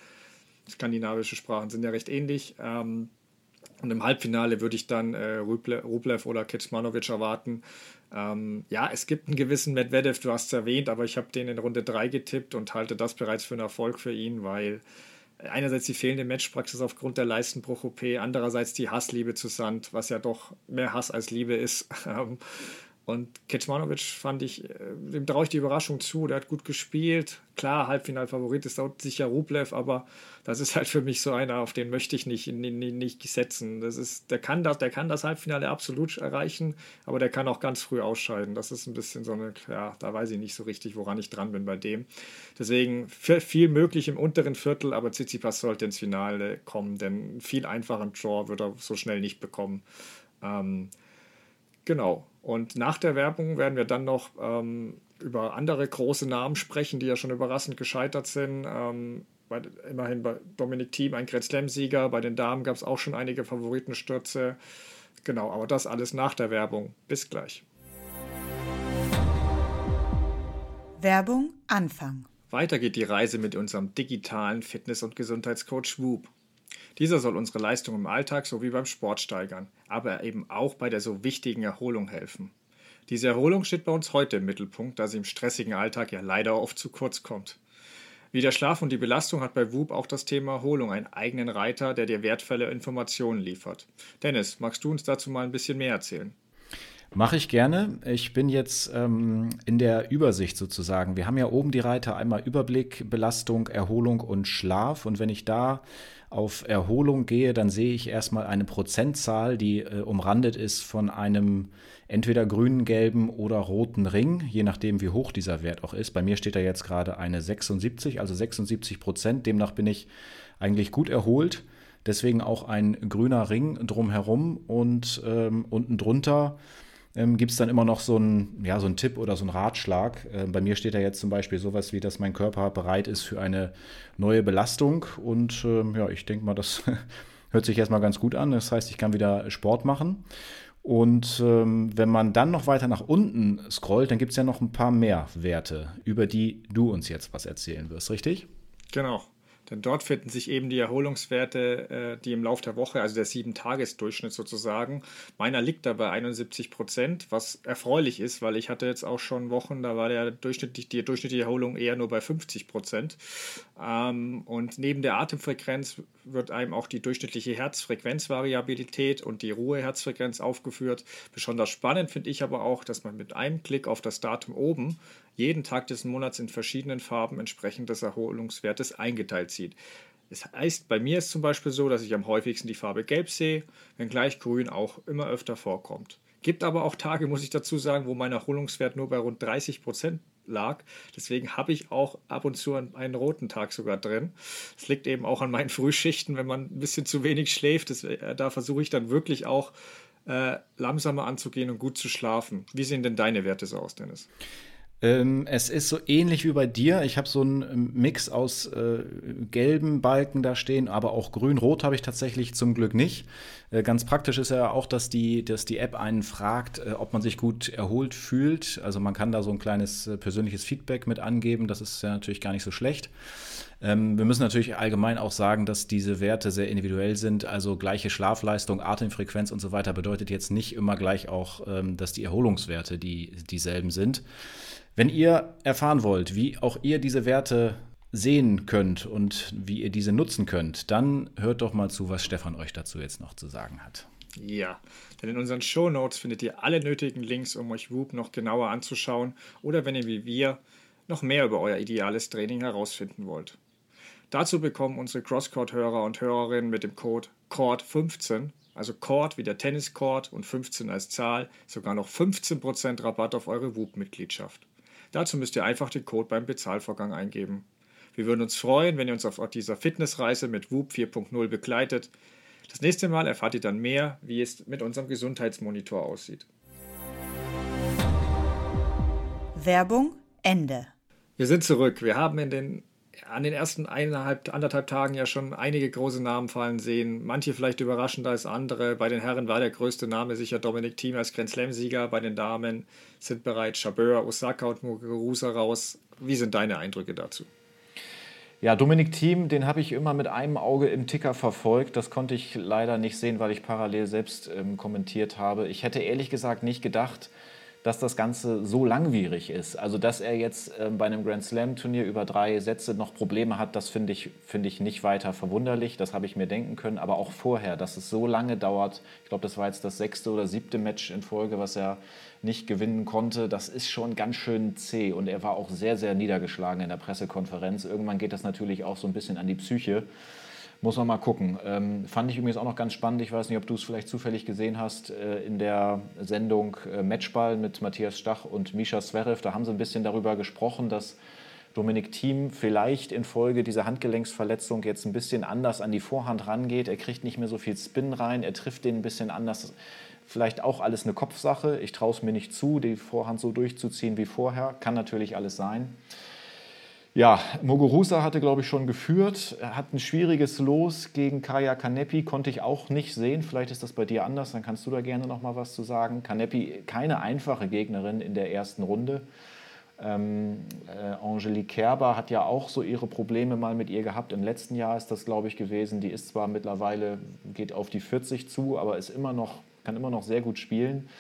skandinavische Sprachen sind ja recht ähnlich. Ähm, und im Halbfinale würde ich dann äh, Rublev oder Kecmanovic erwarten. Ähm, ja, es gibt einen gewissen Medvedev, du hast es erwähnt, aber ich habe den in Runde 3 getippt und halte das bereits für einen Erfolg für ihn, weil einerseits die fehlende Matchpraxis aufgrund der Leistenbruch-OP, andererseits die Hassliebe zu Sand, was ja doch mehr Hass als Liebe ist. Und Kecmanovic fand ich, äh, dem traue ich die Überraschung zu. Der hat gut gespielt. Klar, Halbfinalfavorit ist auch sicher Rublev, aber das ist halt für mich so einer, auf den möchte ich nicht, nicht, nicht setzen. Das ist, der, kann das, der kann das Halbfinale absolut erreichen, aber der kann auch ganz früh ausscheiden. Das ist ein bisschen so eine, ja, da weiß ich nicht so richtig, woran ich dran bin bei dem. Deswegen viel möglich im unteren Viertel, aber Tsitsipas sollte ins Finale kommen, denn einen viel einfachen Draw wird er so schnell nicht bekommen. Ähm, genau. Und nach der Werbung werden wir dann noch ähm, über andere große Namen sprechen, die ja schon überraschend gescheitert sind. Ähm, bei, immerhin bei Dominik Thiem ein Grand Slam-Sieger. Bei den Damen gab es auch schon einige Favoritenstürze. Genau, aber das alles nach der Werbung. Bis gleich. Werbung Anfang. Weiter geht die Reise mit unserem digitalen Fitness- und Gesundheitscoach Whoop. Dieser soll unsere Leistung im Alltag sowie beim Sport steigern, aber eben auch bei der so wichtigen Erholung helfen. Diese Erholung steht bei uns heute im Mittelpunkt, da sie im stressigen Alltag ja leider oft zu kurz kommt. Wie der Schlaf und die Belastung hat bei WUP auch das Thema Erholung einen eigenen Reiter, der dir wertvolle Informationen liefert. Dennis, magst du uns dazu mal ein bisschen mehr erzählen? Mache ich gerne. Ich bin jetzt ähm, in der Übersicht sozusagen. Wir haben ja oben die Reiter einmal Überblick, Belastung, Erholung und Schlaf. Und wenn ich da auf Erholung gehe, dann sehe ich erstmal eine Prozentzahl, die äh, umrandet ist von einem entweder grünen, gelben oder roten Ring, je nachdem, wie hoch dieser Wert auch ist. Bei mir steht da jetzt gerade eine 76, also 76 Prozent. Demnach bin ich eigentlich gut erholt. Deswegen auch ein grüner Ring drumherum und ähm, unten drunter ähm, gibt es dann immer noch so einen, ja, so einen Tipp oder so einen Ratschlag. Äh, bei mir steht da jetzt zum Beispiel sowas wie, dass mein Körper bereit ist für eine neue Belastung. Und ähm, ja, ich denke mal, das hört sich erstmal ganz gut an. Das heißt, ich kann wieder Sport machen. Und ähm, wenn man dann noch weiter nach unten scrollt, dann gibt es ja noch ein paar mehr Werte, über die du uns jetzt was erzählen wirst, richtig? Genau. Denn dort finden sich eben die Erholungswerte, äh, die im Laufe der Woche, also der Sieben-Tages-Durchschnitt sozusagen, meiner liegt da bei 71 Prozent, was erfreulich ist, weil ich hatte jetzt auch schon Wochen, da war der durchschnittlich, die durchschnittliche Erholung eher nur bei 50 Prozent. Ähm, und neben der Atemfrequenz wird einem auch die durchschnittliche Herzfrequenzvariabilität und die Ruheherzfrequenz aufgeführt. Besonders spannend finde ich aber auch, dass man mit einem Klick auf das Datum oben jeden Tag des Monats in verschiedenen Farben entsprechend des Erholungswertes eingeteilt sieht. Das heißt, bei mir ist zum Beispiel so, dass ich am häufigsten die Farbe Gelb sehe, wenngleich Grün auch immer öfter vorkommt. Gibt aber auch Tage, muss ich dazu sagen, wo mein Erholungswert nur bei rund 30 Prozent lag. Deswegen habe ich auch ab und zu einen roten Tag sogar drin. Das liegt eben auch an meinen Frühschichten, wenn man ein bisschen zu wenig schläft. Das, äh, da versuche ich dann wirklich auch äh, langsamer anzugehen und gut zu schlafen. Wie sehen denn deine Werte so aus, Dennis? Ähm, es ist so ähnlich wie bei dir. Ich habe so einen ähm, Mix aus äh, gelben Balken da stehen, aber auch grün-rot habe ich tatsächlich zum Glück nicht. Äh, ganz praktisch ist ja auch, dass die, dass die App einen fragt, äh, ob man sich gut erholt fühlt. Also man kann da so ein kleines äh, persönliches Feedback mit angeben. Das ist ja natürlich gar nicht so schlecht. Ähm, wir müssen natürlich allgemein auch sagen, dass diese Werte sehr individuell sind. Also gleiche Schlafleistung, Atemfrequenz und so weiter bedeutet jetzt nicht immer gleich auch, ähm, dass die Erholungswerte die, dieselben sind. Wenn ihr erfahren wollt, wie auch ihr diese Werte sehen könnt und wie ihr diese nutzen könnt, dann hört doch mal zu, was Stefan euch dazu jetzt noch zu sagen hat. Ja, denn in unseren Show Notes findet ihr alle nötigen Links, um euch Whoop noch genauer anzuschauen oder wenn ihr wie wir noch mehr über euer ideales Training herausfinden wollt. Dazu bekommen unsere Crosscourt-Hörer und Hörerinnen mit dem Code CORD15, also Court wie der Tenniscourt und 15 als Zahl, sogar noch 15% Rabatt auf eure Whoop-Mitgliedschaft. Dazu müsst ihr einfach den Code beim Bezahlvorgang eingeben. Wir würden uns freuen, wenn ihr uns auf dieser Fitnessreise mit Whoop 4.0 begleitet. Das nächste Mal erfahrt ihr dann mehr, wie es mit unserem Gesundheitsmonitor aussieht. Werbung Ende. Wir sind zurück. Wir haben in den an den ersten eineinhalb, anderthalb Tagen ja schon einige große Namen fallen sehen. Manche vielleicht überraschender als andere. Bei den Herren war der größte Name sicher Dominik Thiem als Grand Slam-Sieger. Bei den Damen sind bereits Chabeur, Osaka und Muguruza raus. Wie sind deine Eindrücke dazu? Ja, Dominik Thiem, den habe ich immer mit einem Auge im Ticker verfolgt. Das konnte ich leider nicht sehen, weil ich parallel selbst ähm, kommentiert habe. Ich hätte ehrlich gesagt nicht gedacht, dass das Ganze so langwierig ist. Also, dass er jetzt äh, bei einem Grand Slam-Turnier über drei Sätze noch Probleme hat, das finde ich, find ich nicht weiter verwunderlich. Das habe ich mir denken können. Aber auch vorher, dass es so lange dauert, ich glaube, das war jetzt das sechste oder siebte Match in Folge, was er nicht gewinnen konnte, das ist schon ganz schön zäh. Und er war auch sehr, sehr niedergeschlagen in der Pressekonferenz. Irgendwann geht das natürlich auch so ein bisschen an die Psyche. Muss man mal gucken. Ähm, fand ich übrigens auch noch ganz spannend. Ich weiß nicht, ob du es vielleicht zufällig gesehen hast äh, in der Sendung äh, Matchball mit Matthias Stach und Misha Zverev. Da haben sie ein bisschen darüber gesprochen, dass Dominik Thiem vielleicht infolge dieser Handgelenksverletzung jetzt ein bisschen anders an die Vorhand rangeht. Er kriegt nicht mehr so viel Spin rein, er trifft den ein bisschen anders. Vielleicht auch alles eine Kopfsache. Ich traue es mir nicht zu, die Vorhand so durchzuziehen wie vorher. Kann natürlich alles sein. Ja, Muguruza hatte, glaube ich, schon geführt. Hat ein schwieriges Los gegen Kaya Kanepi, konnte ich auch nicht sehen. Vielleicht ist das bei dir anders, dann kannst du da gerne noch mal was zu sagen. Kanepi, keine einfache Gegnerin in der ersten Runde. Ähm, äh, Angelique Kerber hat ja auch so ihre Probleme mal mit ihr gehabt. Im letzten Jahr ist das, glaube ich, gewesen. Die ist zwar mittlerweile, geht auf die 40 zu, aber ist immer noch, kann immer noch sehr gut spielen.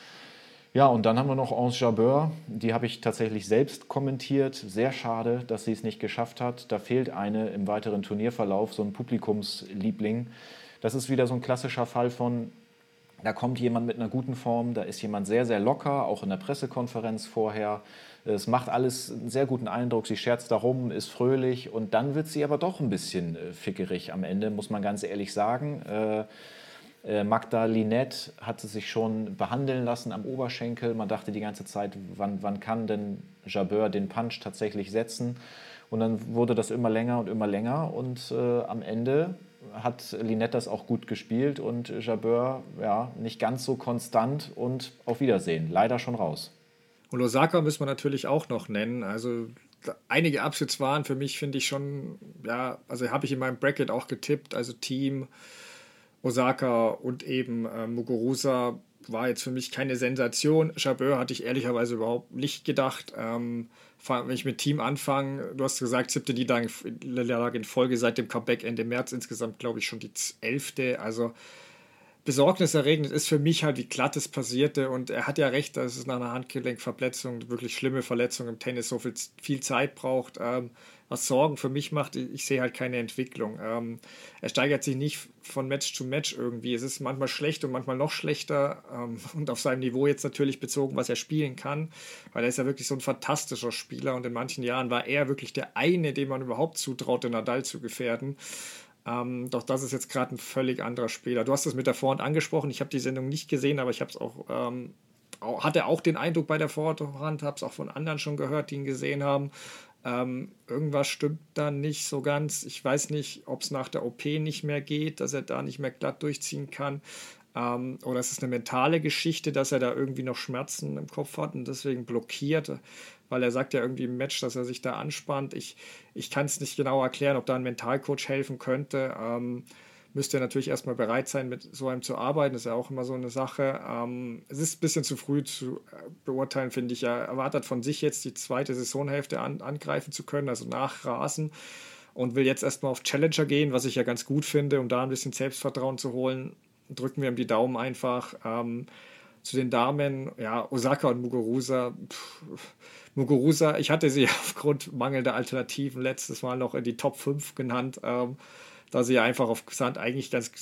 Ja, und dann haben wir noch Anse Jabeur. Die habe ich tatsächlich selbst kommentiert. Sehr schade, dass sie es nicht geschafft hat. Da fehlt eine im weiteren Turnierverlauf, so ein Publikumsliebling. Das ist wieder so ein klassischer Fall von, da kommt jemand mit einer guten Form, da ist jemand sehr, sehr locker, auch in der Pressekonferenz vorher. Es macht alles einen sehr guten Eindruck, sie scherzt darum, ist fröhlich und dann wird sie aber doch ein bisschen äh, fickerig am Ende, muss man ganz ehrlich sagen. Äh, Magda Linette hatte sich schon behandeln lassen am Oberschenkel. Man dachte die ganze Zeit, wann, wann kann denn Jabeur den Punch tatsächlich setzen? Und dann wurde das immer länger und immer länger. Und äh, am Ende hat Linette das auch gut gespielt und Jabeur ja, nicht ganz so konstant und auf Wiedersehen. Leider schon raus. Und Osaka müssen wir natürlich auch noch nennen. Also einige Upsets waren für mich, finde ich schon, ja, also habe ich in meinem Bracket auch getippt. Also Team, Osaka und eben äh, Muguruza war jetzt für mich keine Sensation. Chabeur hatte ich ehrlicherweise überhaupt nicht gedacht. Ähm, wenn ich mit Team anfange, du hast gesagt, siebte Niederlage in Folge seit dem Comeback Ende März, insgesamt glaube ich schon die elfte. Also besorgniserregend ist für mich halt, wie glatt es passierte. Und er hat ja recht, dass es nach einer Handgelenkverletzung, wirklich schlimme Verletzung im Tennis, so viel, viel Zeit braucht. Ähm, was Sorgen für mich macht, ich sehe halt keine Entwicklung. Ähm, er steigert sich nicht von Match zu Match irgendwie. Es ist manchmal schlecht und manchmal noch schlechter ähm, und auf seinem Niveau jetzt natürlich bezogen, was er spielen kann, weil er ist ja wirklich so ein fantastischer Spieler und in manchen Jahren war er wirklich der eine, dem man überhaupt zutraute, Nadal zu gefährden. Ähm, doch das ist jetzt gerade ein völlig anderer Spieler. Du hast es mit der Vorhand angesprochen. Ich habe die Sendung nicht gesehen, aber ich habe es auch, ähm, auch, hatte auch den Eindruck bei der Vorhand, habe es auch von anderen schon gehört, die ihn gesehen haben. Ähm, irgendwas stimmt da nicht so ganz. Ich weiß nicht, ob es nach der OP nicht mehr geht, dass er da nicht mehr glatt durchziehen kann. Ähm, oder es ist eine mentale Geschichte, dass er da irgendwie noch Schmerzen im Kopf hat und deswegen blockiert, weil er sagt ja irgendwie im Match, dass er sich da anspannt. Ich, ich kann es nicht genau erklären, ob da ein Mentalcoach helfen könnte. Ähm, müsste er natürlich erstmal bereit sein, mit so einem zu arbeiten. Das ist ja auch immer so eine Sache. Ähm, es ist ein bisschen zu früh zu äh, beurteilen, finde ich. Er erwartet von sich jetzt die zweite Saisonhälfte an, angreifen zu können, also nachrasen. Und will jetzt erstmal auf Challenger gehen, was ich ja ganz gut finde, um da ein bisschen Selbstvertrauen zu holen drücken wir ihm die Daumen einfach. Ähm, zu den Damen, ja, Osaka und Muguruza. Pff, Muguruza, ich hatte sie aufgrund mangelnder Alternativen letztes Mal noch in die Top 5 genannt, ähm, da sie einfach auf Sand eigentlich ganz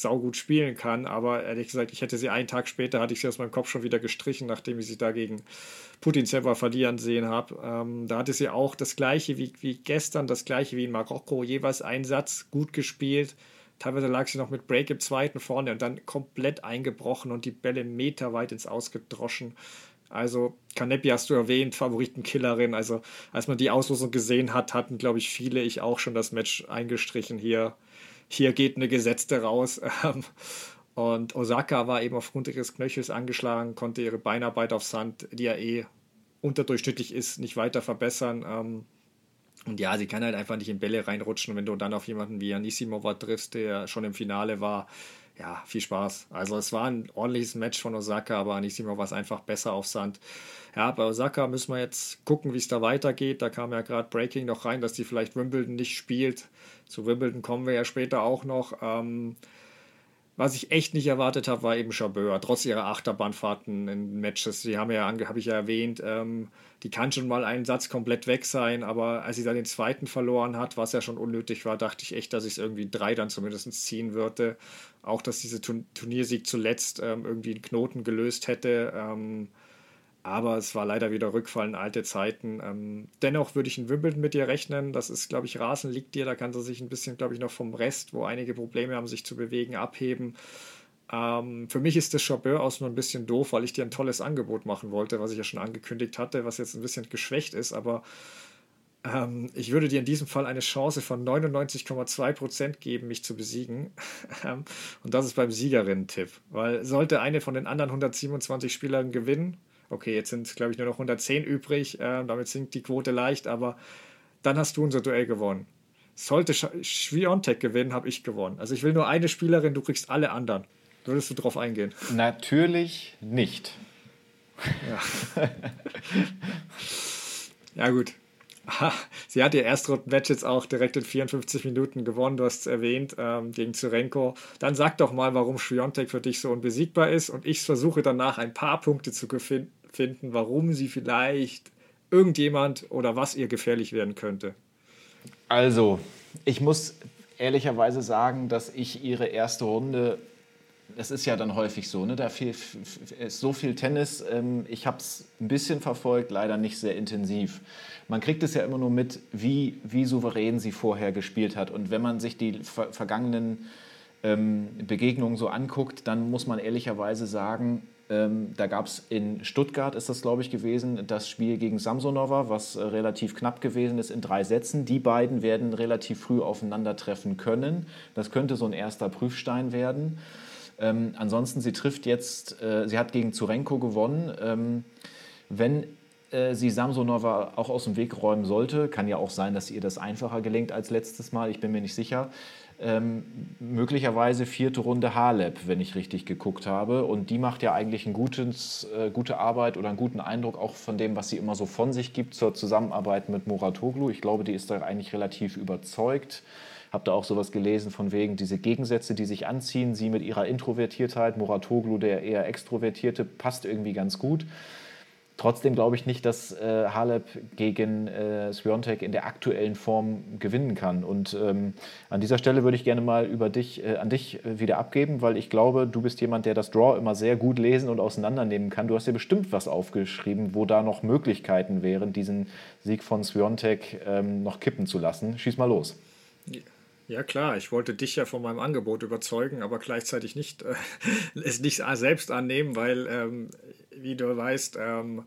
saugut spielen kann. Aber ehrlich gesagt, ich hätte sie einen Tag später, hatte ich sie aus meinem Kopf schon wieder gestrichen, nachdem ich sie da gegen Putin selber verlieren sehen habe. Ähm, da hatte sie auch das gleiche wie, wie gestern, das gleiche wie in Marokko, jeweils einen Satz gut gespielt Teilweise lag sie noch mit Break im zweiten vorne und dann komplett eingebrochen und die Bälle meterweit ins Ausgedroschen. Also, Kanepi hast du erwähnt, Favoritenkillerin. Also, als man die Auslosung gesehen hat, hatten, glaube ich, viele, ich auch schon das Match eingestrichen. Hier, hier geht eine Gesetzte raus. Und Osaka war eben aufgrund ihres Knöchels angeschlagen, konnte ihre Beinarbeit auf Sand, die ja eh unterdurchschnittlich ist, nicht weiter verbessern. Ähm, und ja, sie kann halt einfach nicht in Bälle reinrutschen. wenn du dann auf jemanden wie Anisimova triffst, der schon im Finale war, ja, viel Spaß. Also es war ein ordentliches Match von Osaka, aber Anisimova ist einfach besser auf Sand. Ja, bei Osaka müssen wir jetzt gucken, wie es da weitergeht. Da kam ja gerade Breaking noch rein, dass die vielleicht Wimbledon nicht spielt. Zu Wimbledon kommen wir ja später auch noch. Ähm, was ich echt nicht erwartet habe, war eben Chabeur, trotz ihrer Achterbahnfahrten in Matches. Die haben ja, habe ich ja erwähnt, ähm, die kann schon mal einen Satz komplett weg sein, aber als sie dann den zweiten verloren hat, was ja schon unnötig war, dachte ich echt, dass ich es irgendwie drei dann zumindest ziehen würde. Auch, dass diese Turniersieg zuletzt ähm, irgendwie einen Knoten gelöst hätte. Ähm, aber es war leider wieder Rückfall in alte Zeiten. Ähm, dennoch würde ich in Wimbledon mit ihr rechnen. Das ist, glaube ich, Rasen liegt dir. Da kann sie sich ein bisschen, glaube ich, noch vom Rest, wo einige Probleme haben, sich zu bewegen, abheben. Ähm, für mich ist das Chabeur aus nur ein bisschen doof, weil ich dir ein tolles Angebot machen wollte, was ich ja schon angekündigt hatte, was jetzt ein bisschen geschwächt ist. Aber ähm, ich würde dir in diesem Fall eine Chance von 99,2% geben, mich zu besiegen. Ähm, und das ist beim Siegerinnen-Tipp. Weil sollte eine von den anderen 127 Spielern gewinnen, Okay, jetzt sind, glaube ich, nur noch 110 übrig. Äh, damit sinkt die Quote leicht, aber dann hast du unser Duell gewonnen. Sollte Schwiontek gewinnen, habe ich gewonnen. Also ich will nur eine Spielerin, du kriegst alle anderen. Würdest du darauf eingehen? Natürlich nicht. Ja, ja gut. Sie hat ihr Erstrunden-Match jetzt auch direkt in 54 Minuten gewonnen, du hast es erwähnt, ähm, gegen Zurenko. Dann sag doch mal, warum Schwiontek für dich so unbesiegbar ist und ich versuche danach ein paar Punkte zu finden, warum sie vielleicht irgendjemand oder was ihr gefährlich werden könnte? Also, ich muss ehrlicherweise sagen, dass ich ihre erste Runde, das ist ja dann häufig so, ne? da viel, ist so viel Tennis, ähm, ich habe es ein bisschen verfolgt, leider nicht sehr intensiv. Man kriegt es ja immer nur mit, wie, wie souverän sie vorher gespielt hat. Und wenn man sich die ver vergangenen ähm, Begegnungen so anguckt, dann muss man ehrlicherweise sagen, ähm, da gab es in Stuttgart, ist das glaube ich gewesen, das Spiel gegen Samsonova, was äh, relativ knapp gewesen ist in drei Sätzen. Die beiden werden relativ früh aufeinandertreffen können. Das könnte so ein erster Prüfstein werden. Ähm, ansonsten, sie trifft jetzt, äh, sie hat gegen Zurenko gewonnen. Ähm, wenn äh, sie Samsonova auch aus dem Weg räumen sollte, kann ja auch sein, dass ihr das einfacher gelingt als letztes Mal, ich bin mir nicht sicher, ähm, möglicherweise vierte Runde Halep, wenn ich richtig geguckt habe. Und die macht ja eigentlich eine äh, gute Arbeit oder einen guten Eindruck auch von dem, was sie immer so von sich gibt zur Zusammenarbeit mit Muratoglu. Ich glaube, die ist da eigentlich relativ überzeugt. Habe da auch sowas gelesen von wegen diese Gegensätze, die sich anziehen. Sie mit ihrer Introvertiertheit, Muratoglu, der eher Extrovertierte, passt irgendwie ganz gut. Trotzdem glaube ich nicht, dass äh, Halep gegen äh, Sviontek in der aktuellen Form gewinnen kann. Und ähm, an dieser Stelle würde ich gerne mal über dich, äh, an dich äh, wieder abgeben, weil ich glaube, du bist jemand, der das Draw immer sehr gut lesen und auseinandernehmen kann. Du hast dir bestimmt was aufgeschrieben, wo da noch Möglichkeiten wären, diesen Sieg von Sviontek ähm, noch kippen zu lassen. Schieß mal los. Ja klar, ich wollte dich ja von meinem Angebot überzeugen, aber gleichzeitig nicht äh, es nicht selbst annehmen, weil, ähm, wie du weißt, ähm,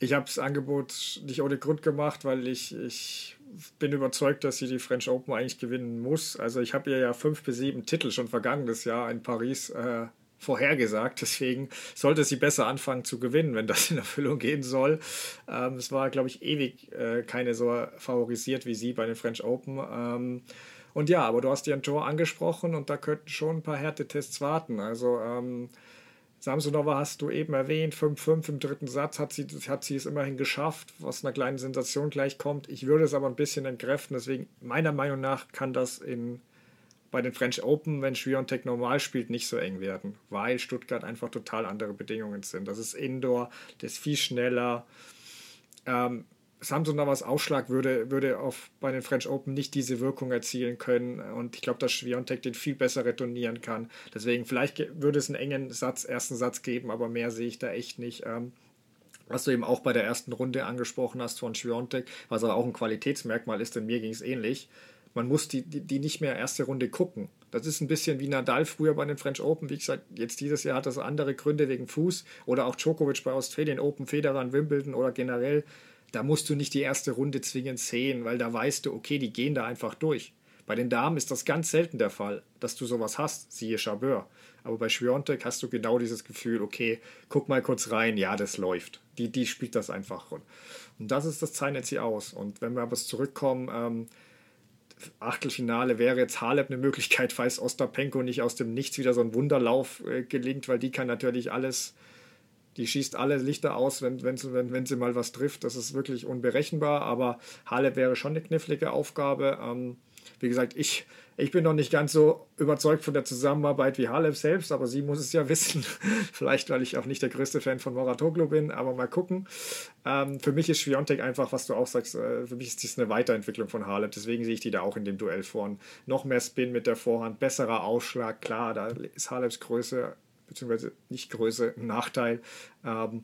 ich habe das Angebot nicht ohne Grund gemacht, weil ich, ich bin überzeugt, dass sie die French Open eigentlich gewinnen muss. Also ich habe ihr ja fünf bis sieben Titel schon vergangenes Jahr in Paris äh, vorhergesagt. Deswegen sollte sie besser anfangen zu gewinnen, wenn das in Erfüllung gehen soll. Ähm, es war, glaube ich, ewig äh, keine so favorisiert wie sie bei den French Open. Ähm, und ja, aber du hast ihren Tor angesprochen und da könnten schon ein paar Härtetests warten. Also ähm, Samsonova hast du eben erwähnt, 5-5 im dritten Satz hat sie, hat sie es immerhin geschafft, was einer kleinen Sensation gleichkommt. Ich würde es aber ein bisschen entkräften, deswegen meiner Meinung nach kann das in, bei den French Open, wenn Schwiontek normal spielt, nicht so eng werden, weil Stuttgart einfach total andere Bedingungen sind. Das ist Indoor, das ist viel schneller. Ähm, Samsonovas Ausschlag würde, würde auf, bei den French Open nicht diese Wirkung erzielen können. Und ich glaube, dass Schwiontek den viel besser retournieren kann. Deswegen, vielleicht würde es einen engen Satz, ersten Satz geben, aber mehr sehe ich da echt nicht. Ähm, was du eben auch bei der ersten Runde angesprochen hast von Schwiontek, was aber auch ein Qualitätsmerkmal ist, denn mir ging es ähnlich. Man muss die, die, die nicht mehr erste Runde gucken. Das ist ein bisschen wie Nadal früher bei den French Open. Wie gesagt, jetzt dieses Jahr hat das andere Gründe wegen Fuß oder auch Djokovic bei Australien Open, Federer Wimbledon oder generell da musst du nicht die erste Runde zwingend sehen, weil da weißt du, okay, die gehen da einfach durch. Bei den Damen ist das ganz selten der Fall, dass du sowas hast, siehe Chabeur. Aber bei Schwiontek hast du genau dieses Gefühl, okay, guck mal kurz rein, ja, das läuft. Die, die spielt das einfach. Und das ist das zeichnet sie aus. Und wenn wir aber zurückkommen, ähm, Achtelfinale wäre jetzt Halep eine Möglichkeit, falls Ostapenko nicht aus dem Nichts wieder so ein Wunderlauf äh, gelingt, weil die kann natürlich alles die schießt alle Lichter aus, wenn, wenn, wenn, wenn sie mal was trifft. Das ist wirklich unberechenbar, aber Halep wäre schon eine knifflige Aufgabe. Ähm, wie gesagt, ich, ich bin noch nicht ganz so überzeugt von der Zusammenarbeit wie Halep selbst, aber sie muss es ja wissen. Vielleicht, weil ich auch nicht der größte Fan von Moratoglu bin, aber mal gucken. Ähm, für mich ist Schwiontek einfach, was du auch sagst, äh, für mich ist dies eine Weiterentwicklung von Halep. Deswegen sehe ich die da auch in dem Duell vorn. Noch mehr Spin mit der Vorhand, besserer Ausschlag. Klar, da ist Haleps Größe beziehungsweise nicht Größe, ein Nachteil. Ähm,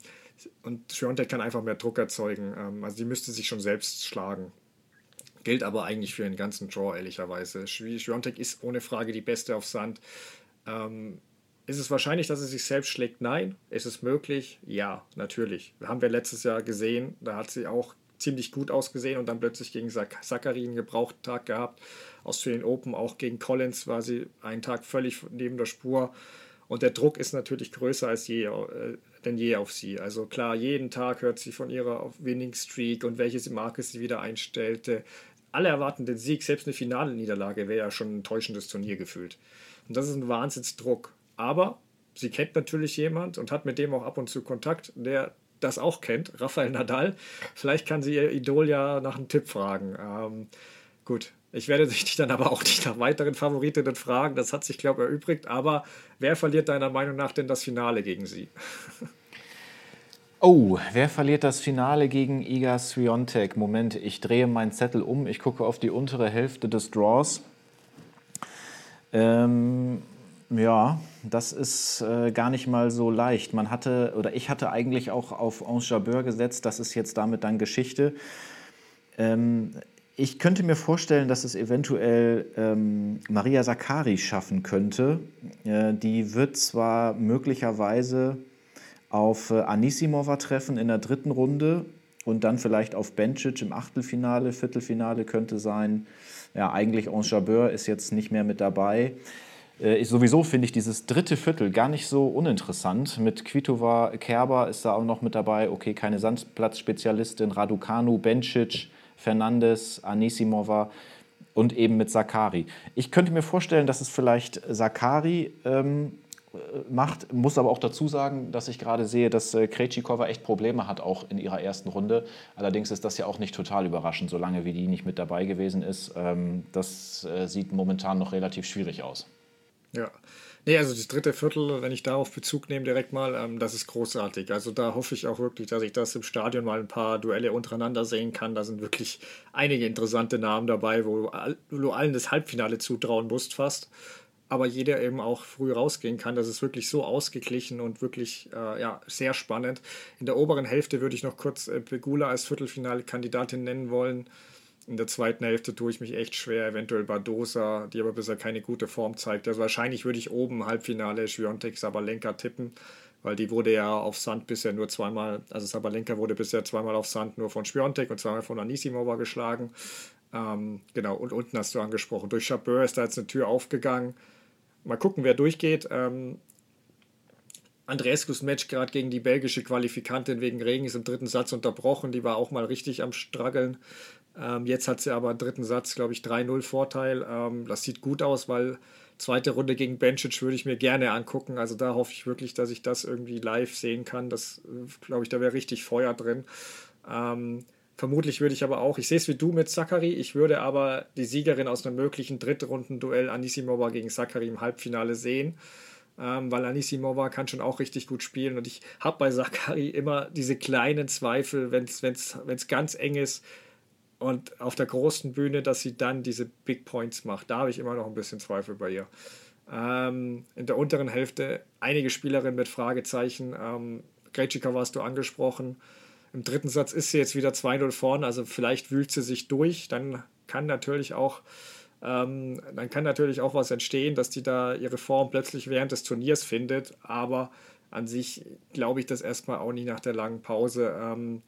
und Schwiontek kann einfach mehr Druck erzeugen. Ähm, also die müsste sich schon selbst schlagen. Gilt aber eigentlich für den ganzen Draw, ehrlicherweise. Schwiontek ist ohne Frage die Beste auf Sand. Ähm, ist es wahrscheinlich, dass sie sich selbst schlägt? Nein. Ist es möglich? Ja, natürlich. Haben wir letztes Jahr gesehen. Da hat sie auch ziemlich gut ausgesehen und dann plötzlich gegen Zachary einen gebrauchten Tag gehabt. Australian Open, auch gegen Collins war sie einen Tag völlig neben der Spur. Und der Druck ist natürlich größer als je, äh, denn je auf sie. Also klar, jeden Tag hört sie von ihrer Winning Streak und welche Marke sie wieder einstellte. Alle erwarten den Sieg, selbst eine finale Niederlage wäre ja schon ein enttäuschendes Turnier gefühlt. Und das ist ein Wahnsinnsdruck. Aber sie kennt natürlich jemand und hat mit dem auch ab und zu Kontakt, der das auch kennt, Rafael Nadal. Vielleicht kann sie ihr Idol ja nach einem Tipp fragen. Ähm, gut, ich werde dich dann aber auch nicht nach weiteren Favoritinnen fragen. Das hat sich, glaube ich, erübrigt. Aber wer verliert deiner Meinung nach denn das Finale gegen sie? Oh, wer verliert das Finale gegen Iga Swiatek? Moment, ich drehe meinen Zettel um. Ich gucke auf die untere Hälfte des Draws. Ähm, ja, das ist äh, gar nicht mal so leicht. Man hatte, oder ich hatte eigentlich auch auf Ange Jabeur gesetzt. Das ist jetzt damit dann Geschichte. Ähm, ich könnte mir vorstellen, dass es eventuell ähm, Maria Sakkari schaffen könnte. Äh, die wird zwar möglicherweise auf äh, Anisimova treffen in der dritten Runde und dann vielleicht auf Bencic im Achtelfinale, Viertelfinale könnte sein. Ja, eigentlich Ange Jabeur ist jetzt nicht mehr mit dabei. Äh, ich, sowieso finde ich dieses dritte Viertel gar nicht so uninteressant. Mit Kvitova, Kerber ist da auch noch mit dabei. Okay, keine Sandplatzspezialistin, Raducanu, Bencic, Fernandes, Anisimova und eben mit Sakari. Ich könnte mir vorstellen, dass es vielleicht Sakari ähm, macht, muss aber auch dazu sagen, dass ich gerade sehe, dass äh, Krejcikova echt Probleme hat, auch in ihrer ersten Runde. Allerdings ist das ja auch nicht total überraschend, solange wie die nicht mit dabei gewesen ist. Ähm, das äh, sieht momentan noch relativ schwierig aus. Ja, Nee, also das dritte Viertel, wenn ich darauf Bezug nehme direkt mal, ähm, das ist großartig. Also da hoffe ich auch wirklich, dass ich das im Stadion mal ein paar Duelle untereinander sehen kann. Da sind wirklich einige interessante Namen dabei, wo du allen das Halbfinale zutrauen musst fast. Aber jeder eben auch früh rausgehen kann. Das ist wirklich so ausgeglichen und wirklich äh, ja, sehr spannend. In der oberen Hälfte würde ich noch kurz äh, Pegula als Viertelfinale-Kandidatin nennen wollen In der zweiten Hälfte tue ich mich echt schwer, eventuell Badosa, die aber bisher keine gute Form zeigt. Also wahrscheinlich würde ich oben Halbfinale Schwiontek Sabalenka tippen, weil die wurde ja auf Sand bisher nur zweimal, also Sabalenka wurde bisher zweimal auf Sand nur von Schwiontek und zweimal von Anisimova geschlagen. Ähm, genau, und unten hast du angesprochen, durch Chabeur ist da jetzt eine Tür aufgegangen. Mal gucken, wer durchgeht. Ähm, Andrescus Match gerade gegen die belgische Qualifikantin wegen Regen ist im dritten Satz unterbrochen. Die war auch mal richtig am Struggeln. Ähm, jetzt hat sie aber im dritten Satz, glaube ich, 3-0 Vorteil. Ähm, das sieht gut aus, weil zweite Runde gegen Bencic würde ich mir gerne angucken. Also da hoffe ich wirklich, dass ich das irgendwie live sehen kann. Das äh, glaube ich, da wäre richtig Feuer drin. Ähm, vermutlich würde ich aber auch, ich sehe es wie du mit Zachary, ich würde aber die Siegerin aus einem möglichen Drittrunden-Duell Anisimova gegen Zachary im Halbfinale sehen ähm, weil Anisimova kann schon auch richtig gut spielen. Und ich habe bei Sakari immer diese kleinen Zweifel, wenn es ganz eng ist und auf der großen Bühne, dass sie dann diese Big Points macht. Da habe ich immer noch ein bisschen Zweifel bei ihr. Ähm, in der unteren Hälfte einige Spielerinnen mit Fragezeichen. Ähm, Grejcika warst du angesprochen. Im dritten Satz ist sie jetzt wieder 2-0 vorne, also vielleicht wühlt sie sich durch. Dann kann natürlich auch ähm, dann kann natürlich auch was entstehen, dass die da ihre Form plötzlich während des Turniers findet. Aber an sich glaube ich das erstmal auch nie nach der langen Pause. Ähm,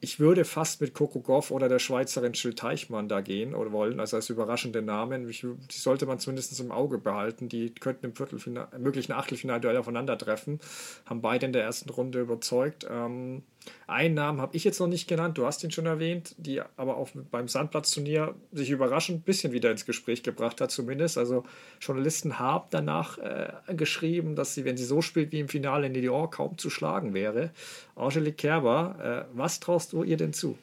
ich würde fast mit Coco Goff oder der Schweizerin Schill Teichmann da gehen oder wollen, also als überraschende Namen. Ich, die sollte man zumindest im Auge behalten. Die könnten im Viertelfinale, möglichen Achtelfinalduell aufeinandertreffen. Haben beide in der ersten Runde überzeugt. Ähm, einen Namen habe ich jetzt noch nicht genannt, du hast ihn schon erwähnt, die aber auch beim Sandplatzturnier sich überraschend ein bisschen wieder ins Gespräch gebracht hat, zumindest. Also Journalisten haben danach äh, geschrieben, dass sie, wenn sie so spielt wie im Finale in Lyon, kaum zu schlagen wäre. Angelique Kerber, äh, was traust du ihr denn zu?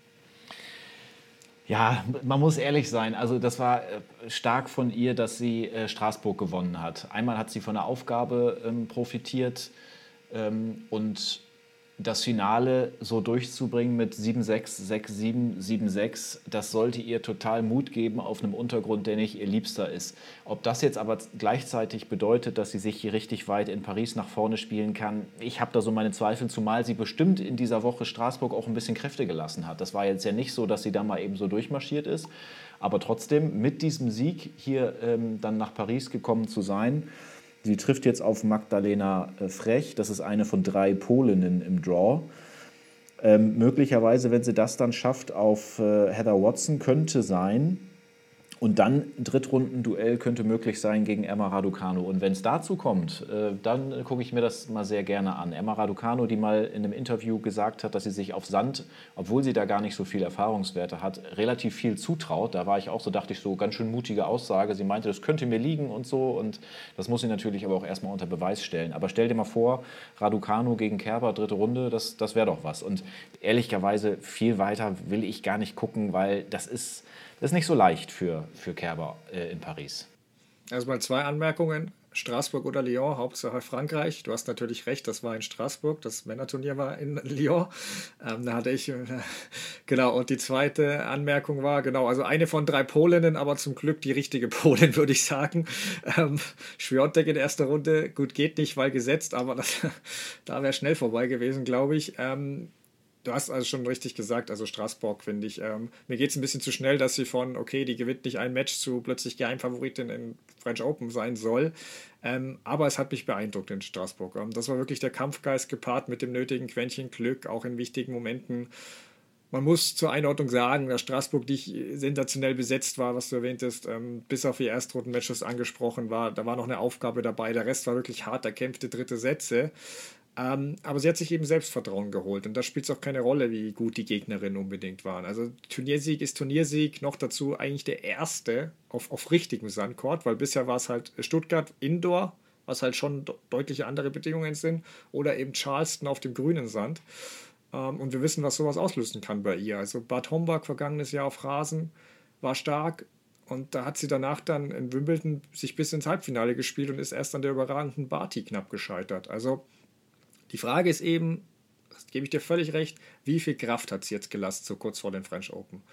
Ja, man muss ehrlich sein. Also das war äh, stark von ihr, dass sie äh, Straßburg gewonnen hat. Einmal hat sie von der Aufgabe ähm, profitiert ähm, und das Finale so durchzubringen mit 7-6, 6-7, 7-6, das sollte ihr total Mut geben auf einem Untergrund, der nicht ihr Liebster ist. Ob das jetzt aber gleichzeitig bedeutet, dass sie sich hier richtig weit in Paris nach vorne spielen kann, ich habe da so meine Zweifel, zumal sie bestimmt in dieser Woche Straßburg auch ein bisschen Kräfte gelassen hat. Das war jetzt ja nicht so, dass sie da mal eben so durchmarschiert ist, aber trotzdem mit diesem Sieg hier ähm, dann nach Paris gekommen zu sein, Sie trifft jetzt auf Magdalena äh, Frech. Das ist eine von drei Polinnen im Draw. Ähm, möglicherweise, wenn sie das dann schafft, auf äh, Heather Watson könnte sein, und dann ein Drittrundenduell könnte möglich sein gegen Emma Raducanu. Und wenn es dazu kommt, äh, dann gucke ich mir das mal sehr gerne an. Emma Raducanu, die mal in einem Interview gesagt hat, dass sie sich auf Sand, obwohl sie da gar nicht so viel Erfahrungswerte hat, relativ viel zutraut. Da war ich auch so, dachte ich so, ganz schön mutige Aussage. Sie meinte, das könnte mir liegen und so. Und das muss sie natürlich aber auch erstmal unter Beweis stellen. Aber stell dir mal vor, Raducanu gegen Kerber, dritte Runde, das, das wäre doch was. Und ehrlicherweise viel weiter will ich gar nicht gucken, weil das ist das ist nicht so leicht für, für Kerber äh, in Paris. Erstmal zwei Anmerkungen. Straßburg oder Lyon, Hauptsache Frankreich. Du hast natürlich recht, das war in Straßburg, das Männerturnier war in Lyon. Ähm, da hatte ich, äh, genau, und die zweite Anmerkung war, genau, also eine von drei Polinnen, aber zum Glück die richtige Polin, würde ich sagen. Ähm, Schwiontek in erster Runde, gut, geht nicht, weil gesetzt, aber das, da wäre schnell vorbei gewesen, glaube ich. Ähm, Du hast also schon richtig gesagt, also Straßburg finde ich. Ähm, mir geht es ein bisschen zu schnell, dass sie von, okay, die gewinnt nicht ein Match zu plötzlich Geheimfavoritin in French Open sein soll. Ähm, aber es hat mich beeindruckt in Straßburg. Ähm, das war wirklich der Kampfgeist gepaart mit dem nötigen Quäntchen Glück, auch in wichtigen Momenten. Man muss zur Einordnung sagen, dass Straßburg nicht sensationell besetzt war, was du erwähntest, ähm, bis auf die Erstrunden-Matches angesprochen war. Da war noch eine Aufgabe dabei. Der Rest war wirklich hart erkämpfte dritte Sätze. Ähm, aber sie hat sich eben Selbstvertrauen geholt und da spielt es auch keine Rolle, wie gut die Gegnerinnen unbedingt waren. Also Turniersieg ist Turniersieg, noch dazu eigentlich der erste auf, auf richtigem Sandcourt, weil bisher war es halt Stuttgart Indoor, was halt schon deutliche andere Bedingungen sind, oder eben Charleston auf dem grünen Sand. Ähm, und wir wissen, was sowas auslösen kann bei ihr. Also Bad Homburg vergangenes Jahr auf Rasen war stark, und da hat sie danach dann in Wimbledon sich bis ins Halbfinale gespielt und ist erst an der überragenden Barty knapp gescheitert. Also die Frage ist eben, gebe ich dir völlig recht, wie viel Kraft hat sie jetzt gelassen, so kurz vor den French Open.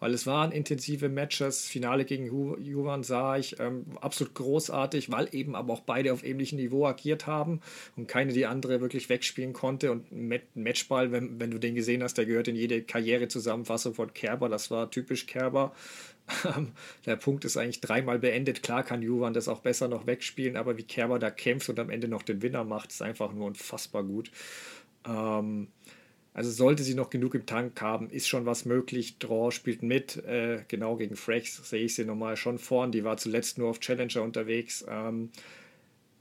Weil es waren intensive Matches, Finale gegen Juvan sah ich ähm, absolut großartig, weil eben aber auch beide auf ähnlichem Niveau agiert haben und keine die andere wirklich wegspielen konnte. Und ein Matchball, wenn, wenn du den gesehen hast, der gehört in jede Karrierezusammenfassung von Kerber, das war typisch Kerber. der Punkt ist eigentlich dreimal beendet. Klar kann Juvan das auch besser noch wegspielen, aber wie Kerber da kämpft und am Ende noch den Winner macht, ist einfach nur unfassbar gut. Ähm, also sollte sie noch genug im Tank haben, ist schon was möglich. Draw spielt mit, äh, genau gegen Frax sehe ich sie nochmal schon vorn. Die war zuletzt nur auf Challenger unterwegs. Ähm,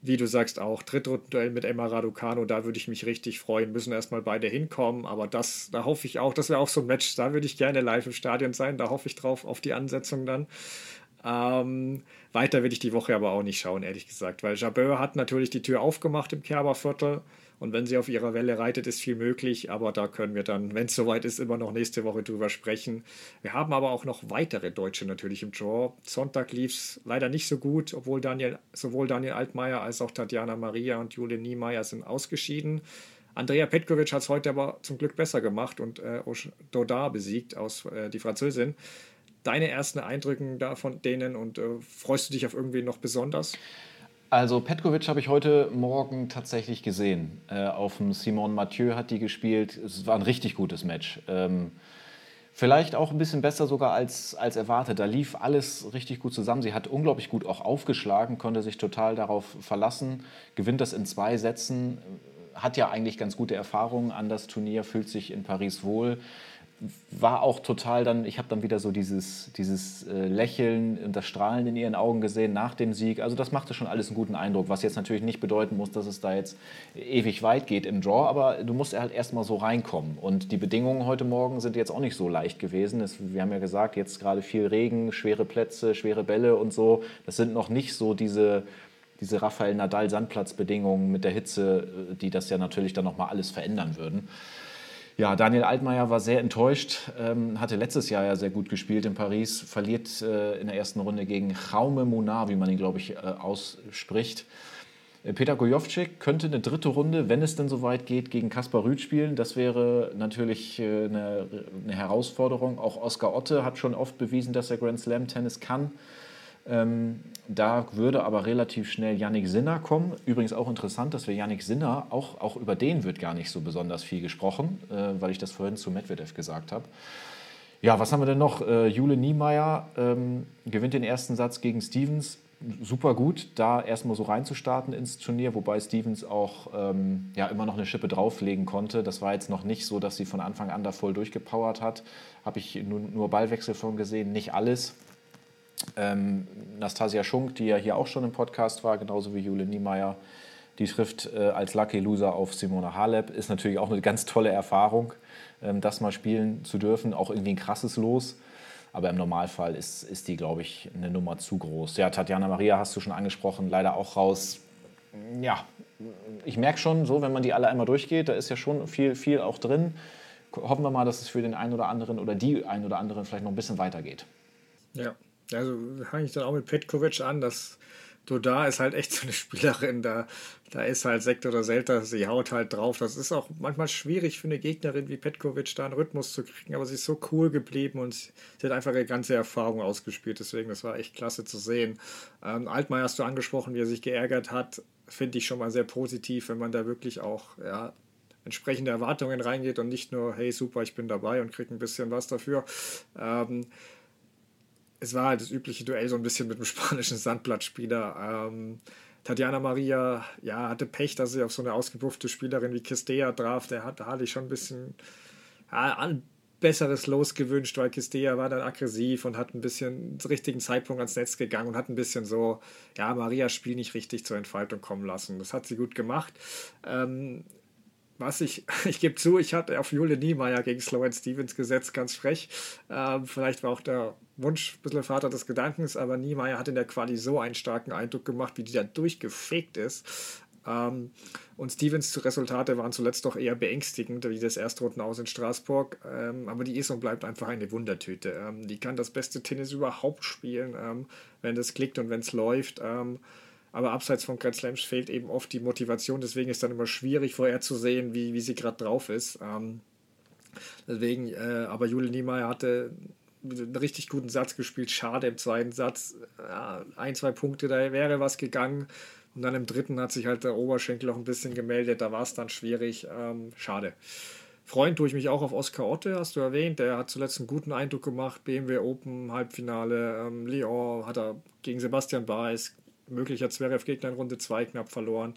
wie du sagst auch, Drittrundenduell mit Emma Raducano, da würde ich mich richtig freuen. Müssen erstmal beide hinkommen, aber das, da hoffe ich auch, das wäre auch so ein Match, da würde ich gerne live im Stadion sein, da hoffe ich drauf, auf die Ansetzung dann. Ähm, weiter will ich die Woche aber auch nicht schauen, ehrlich gesagt, weil Jabeur hat natürlich die Tür aufgemacht im Kerberviertel. Und wenn sie auf ihrer Welle reitet, ist viel möglich. Aber da können wir dann, wenn es soweit ist, immer noch nächste Woche drüber sprechen. Wir haben aber auch noch weitere Deutsche natürlich im Draw. Sonntag lief es leider nicht so gut, obwohl Daniel, sowohl Daniel Altmaier als auch Tatjana Maria und Julie Niemeyer sind ausgeschieden. Andrea Petkovic hat es heute aber zum Glück besser gemacht und äh, Dodard besiegt, aus, äh, die Französin. Deine ersten Eindrücke davon denen und äh, freust du dich auf irgendwie noch besonders? Also Petkovic habe ich heute Morgen tatsächlich gesehen. Äh, auf dem Simon Mathieu hat die gespielt. Es war ein richtig gutes Match. Ähm, vielleicht auch ein bisschen besser sogar als, als erwartet. Da lief alles richtig gut zusammen. Sie hat unglaublich gut auch aufgeschlagen, konnte sich total darauf verlassen, gewinnt das in zwei Sätzen, hat ja eigentlich ganz gute Erfahrungen an das Turnier, fühlt sich in Paris wohl war auch total dann, ich habe dann wieder so dieses, dieses äh, Lächeln und das Strahlen in ihren Augen gesehen nach dem Sieg. Also das machte schon alles einen guten Eindruck, was jetzt natürlich nicht bedeuten muss, dass es da jetzt ewig weit geht im Draw, aber du musst halt erstmal so reinkommen. Und die Bedingungen heute Morgen sind jetzt auch nicht so leicht gewesen. Es, wir haben ja gesagt, jetzt gerade viel Regen, schwere Plätze, schwere Bälle und so. Das sind noch nicht so diese, diese Rafael Nadal Sandplatzbedingungen mit der Hitze, äh, die das ja natürlich dann nochmal alles verändern würden. Ja, Daniel Altmaier war sehr enttäuscht, ähm, hatte letztes Jahr ja sehr gut gespielt in Paris, verliert äh, in der ersten Runde gegen Jaume Munar, wie man ihn, glaube ich, äh, ausspricht. Äh, Peter Gojovcik könnte eine dritte Runde, wenn es denn soweit geht, gegen Kaspar Rüth spielen. Das wäre natürlich äh, eine, eine Herausforderung. Auch Oscar Otte hat schon oft bewiesen, dass er Grand Slam Tennis kann. Ähm, da würde aber relativ schnell Yannick Sinner kommen. Übrigens auch interessant, dass wir Yannick Sinner, auch, auch über den wird gar nicht so besonders viel gesprochen, äh, weil ich das vorhin zu Medvedev gesagt habe. Ja, was haben wir denn noch? Äh, Jule Niemeyer ähm, gewinnt den ersten Satz gegen Stevens. Super gut, da erstmal so reinzustarten ins Turnier, wobei Stevens auch ähm, ja, immer noch eine Schippe drauflegen konnte. Das war jetzt noch nicht so, dass sie von Anfang an da voll durchgepowert hat. Habe ich nur, nur Ballwechsel von gesehen, nicht alles. Ähm, Nastasia Schunk, die ja hier auch schon im Podcast war, genauso wie Jule Niemeyer, die trifft äh, als Lucky Loser auf Simona Halep. Ist natürlich auch eine ganz tolle Erfahrung, ähm, das mal spielen zu dürfen. Auch irgendwie ein krasses Los. Aber im Normalfall ist, ist die, glaube ich, eine Nummer zu groß. Ja, Tatjana Maria hast du schon angesprochen, leider auch raus. Ja, ich merke schon, so, wenn man die alle einmal durchgeht, da ist ja schon viel, viel auch drin. Hoffen wir mal, dass es für den einen oder anderen oder die einen oder anderen vielleicht noch ein bisschen weitergeht. Ja, also fange ich dann auch mit Petkovic an, dass da ist halt echt so eine Spielerin, da, da ist halt Sekt oder Selter, sie haut halt drauf. Das ist auch manchmal schwierig für eine Gegnerin wie Petkovic da einen Rhythmus zu kriegen, aber sie ist so cool geblieben und sie hat einfach ihre ganze Erfahrung ausgespielt, deswegen das war echt klasse zu sehen. Ähm, Altmaier hast du angesprochen, wie er sich geärgert hat, finde ich schon mal sehr positiv, wenn man da wirklich auch ja, entsprechende Erwartungen reingeht und nicht nur, hey super, ich bin dabei und kriege ein bisschen was dafür. Ähm, es war halt das übliche Duell so ein bisschen mit dem spanischen Sandblattspieler. Ähm, Tatjana Maria ja, hatte Pech, dass sie auf so eine ausgebuffte Spielerin wie Kistea traf. Der hat, da hatte ich schon ein bisschen ja, ein besseres Los gewünscht, weil Kistea war dann aggressiv und hat ein bisschen zum richtigen Zeitpunkt ans Netz gegangen und hat ein bisschen so, ja, Marias Spiel nicht richtig zur Entfaltung kommen lassen. Das hat sie gut gemacht. Ähm, was ich, ich gebe zu, ich hatte auf Jule Niemeyer gegen Sloan Stevens gesetzt, ganz frech. Ähm, vielleicht war auch der Wunsch ein bisschen Vater des Gedankens, aber Niemeyer hat in der Quali so einen starken Eindruck gemacht, wie die da durchgefegt ist. Ähm, und Stevens Resultate waren zuletzt doch eher beängstigend, wie das Erstrunden aus in Straßburg. Ähm, aber die ist und bleibt einfach eine Wundertüte. Ähm, die kann das beste Tennis überhaupt spielen, ähm, wenn das klickt und wenn es läuft. Aber abseits von Grand Slams fehlt eben oft die Motivation. Deswegen ist dann immer schwierig vorherzusehen, wie, wie sie gerade drauf ist. Ähm, deswegen, äh, aber Jule Niemeyer hatte einen richtig guten Satz gespielt. Schade im zweiten Satz. Ja, ein, zwei Punkte, da wäre was gegangen. Und dann im dritten hat sich halt der Oberschenkel auch ein bisschen gemeldet. Da war es dann schwierig. Ähm, schade. Freuen tue ich mich auch auf Oscar Otte, hast du erwähnt. Der hat zuletzt einen guten Eindruck gemacht. BMW Open, Halbfinale. Ähm, Lyon hat er gegen Sebastian Baez, möglicher Zverev-Gegner in Runde 2 knapp verloren.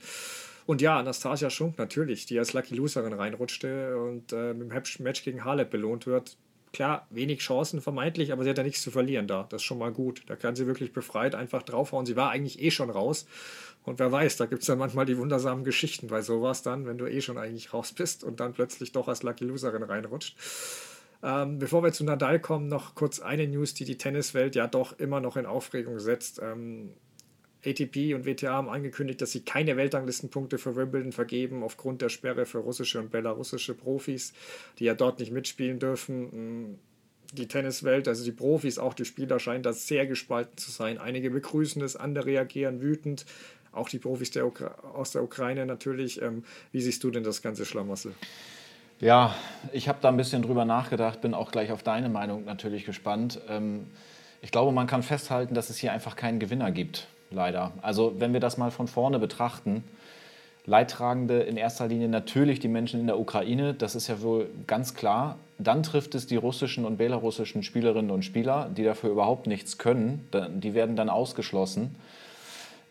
Und ja, Anastasia Schunk natürlich, die als Lucky Loserin reinrutschte und äh, mit dem Match gegen Halep belohnt wird. Klar, wenig Chancen vermeintlich, aber sie hat ja nichts zu verlieren da. Das ist schon mal gut. Da kann sie wirklich befreit einfach draufhauen. Sie war eigentlich eh schon raus. Und wer weiß, da gibt es dann manchmal die wundersamen Geschichten bei sowas dann, wenn du eh schon eigentlich raus bist und dann plötzlich doch als Lucky Loserin reinrutscht. Ähm, bevor wir zu Nadal kommen, noch kurz eine News, die die Tenniswelt ja doch immer noch in Aufregung setzt. Ähm, ATP und WTA haben angekündigt, dass sie keine Weltranglistenpunkte für Wimbledon vergeben, aufgrund der Sperre für russische und belarussische Profis, die ja dort nicht mitspielen dürfen. Die Tenniswelt, also die Profis, auch die Spieler, scheinen da sehr gespalten zu sein. Einige begrüßen es, andere reagieren wütend auch die Profis der aus der Ukraine natürlich. Ähm, wie siehst du denn das ganze Schlamassel? Ja, ich habe da ein bisschen drüber nachgedacht, bin auch gleich auf deine Meinung natürlich gespannt. Ähm, ich glaube, man kann festhalten, dass es hier einfach keinen Gewinner gibt, leider. Also wenn wir das mal von vorne betrachten, Leidtragende in erster Linie natürlich die Menschen in der Ukraine, das ist ja wohl ganz klar. Dann trifft es die russischen und belarussischen Spielerinnen und Spieler, die dafür überhaupt nichts können. Die werden dann ausgeschlossen.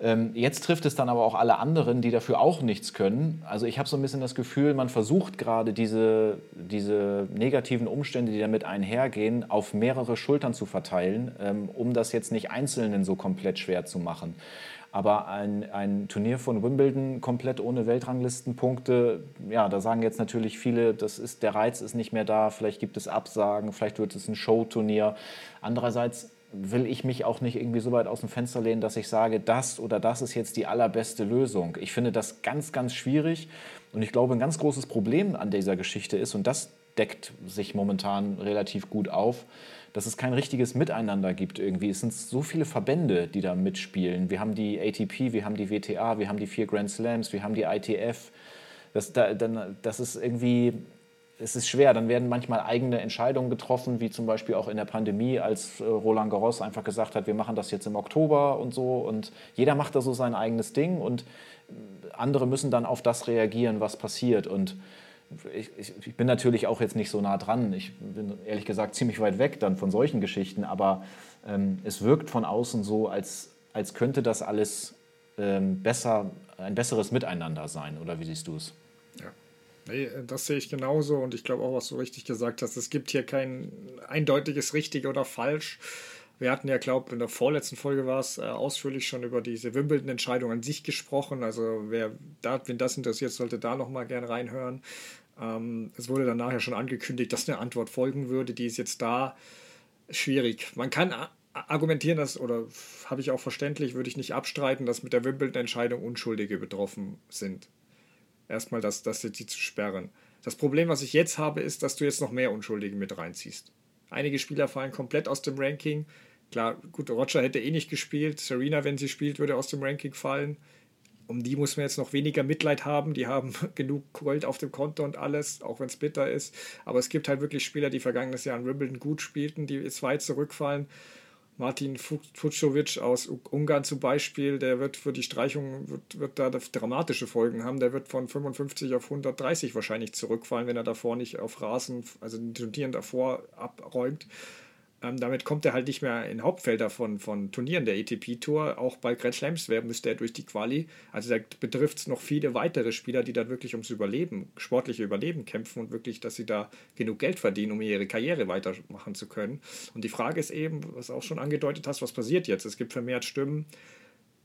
Ähm, jetzt trifft es dann aber auch alle anderen, die dafür auch nichts können. Also ich habe so ein bisschen das Gefühl, man versucht gerade diese, diese negativen Umstände, die damit einhergehen, auf mehrere Schultern zu verteilen, ähm, um das jetzt nicht Einzelnen so komplett schwer zu machen. Aber ein, ein Turnier von Wimbledon komplett ohne Weltranglistenpunkte, ja, da sagen jetzt natürlich viele, das ist, der Reiz ist nicht mehr da, vielleicht gibt es Absagen, vielleicht wird es ein Showturnier. Andererseits will ich mich auch nicht irgendwie so weit aus dem Fenster lehnen, dass ich sage, das oder das ist jetzt die allerbeste Lösung. Ich finde das ganz, ganz schwierig und ich glaube, ein ganz großes Problem an dieser Geschichte ist, und das deckt sich momentan relativ gut auf, dass es kein richtiges Miteinander gibt irgendwie. Es sind so viele Verbände, die da mitspielen. Wir haben die ATP, wir haben die WTA, wir haben die vier Grand Slams, wir haben die ITF. Das, das ist irgendwie es ist schwer. Dann werden manchmal eigene Entscheidungen getroffen, wie zum Beispiel auch in der Pandemie, als äh, Roland Garros einfach gesagt hat, wir machen das jetzt im Oktober und so. Und jeder macht da so sein eigenes Ding und äh, andere müssen dann auf das reagieren, was passiert. Und ich, ich, ich, bin natürlich auch jetzt nicht so nah dran. Ich bin ehrlich gesagt ziemlich weit weg dann von solchen Geschichten, aber ähm, es wirkt von außen so, als, als könnte das alles ähm, besser, ein besseres Miteinander sein. Oder wie siehst du es? Ja. Nee, das sehe ich genauso und ich glaube auch, was du richtig gesagt hast. Es gibt hier kein eindeutiges richtig oder falsch. Wir hatten ja, glaube ich, in der vorletzten Folge war es äh, ausführlich schon über diese Wimbledon-Entscheidung an sich gesprochen. Also wer da, wen das interessiert, sollte da nochmal gern reinhören. Ähm, es wurde dann nachher schon angekündigt, dass eine Antwort folgen würde. Die ist jetzt da schwierig. Man kann argumentieren, dass, oder habe ich auch verständlich, würde ich nicht abstreiten, dass mit der Wimbledon-Entscheidung Unschuldige betroffen sind erstmal das, das die zu sperren. Das Problem, was ich jetzt habe, ist, dass du jetzt noch mehr Unschuldige mit reinziehst. Einige Spieler fallen komplett aus dem Ranking. Klar, gut, Roger hätte eh nicht gespielt. Serena, wenn sie spielt, würde aus dem Ranking fallen. Um die muss man jetzt noch weniger Mitleid haben. Die haben genug Gold auf dem Konto und alles, auch wenn es bitter ist. Aber es gibt halt wirklich Spieler, die vergangenes Jahr in Wimbledon gut spielten, die jetzt weit zurückfallen. Martin Fucovic aus Ungarn zum Beispiel, der wird für die Streichung wird, wird da dramatische Folgen haben. Der wird von 55 auf 130 wahrscheinlich zurückfallen, wenn er davor nicht auf Rasen, also den Turnieren davor abräumt. Ähm, damit kommt er halt nicht mehr in Hauptfelder von, von Turnieren der ATP-Tour. Auch bei Grand Slams müsste er durch die Quali. Also da betrifft es noch viele weitere Spieler, die dann wirklich ums Überleben, sportliche Überleben kämpfen und wirklich, dass sie da genug Geld verdienen, um ihre Karriere weitermachen zu können. Und die Frage ist eben, was auch schon angedeutet hast, was passiert jetzt? Es gibt vermehrt Stimmen,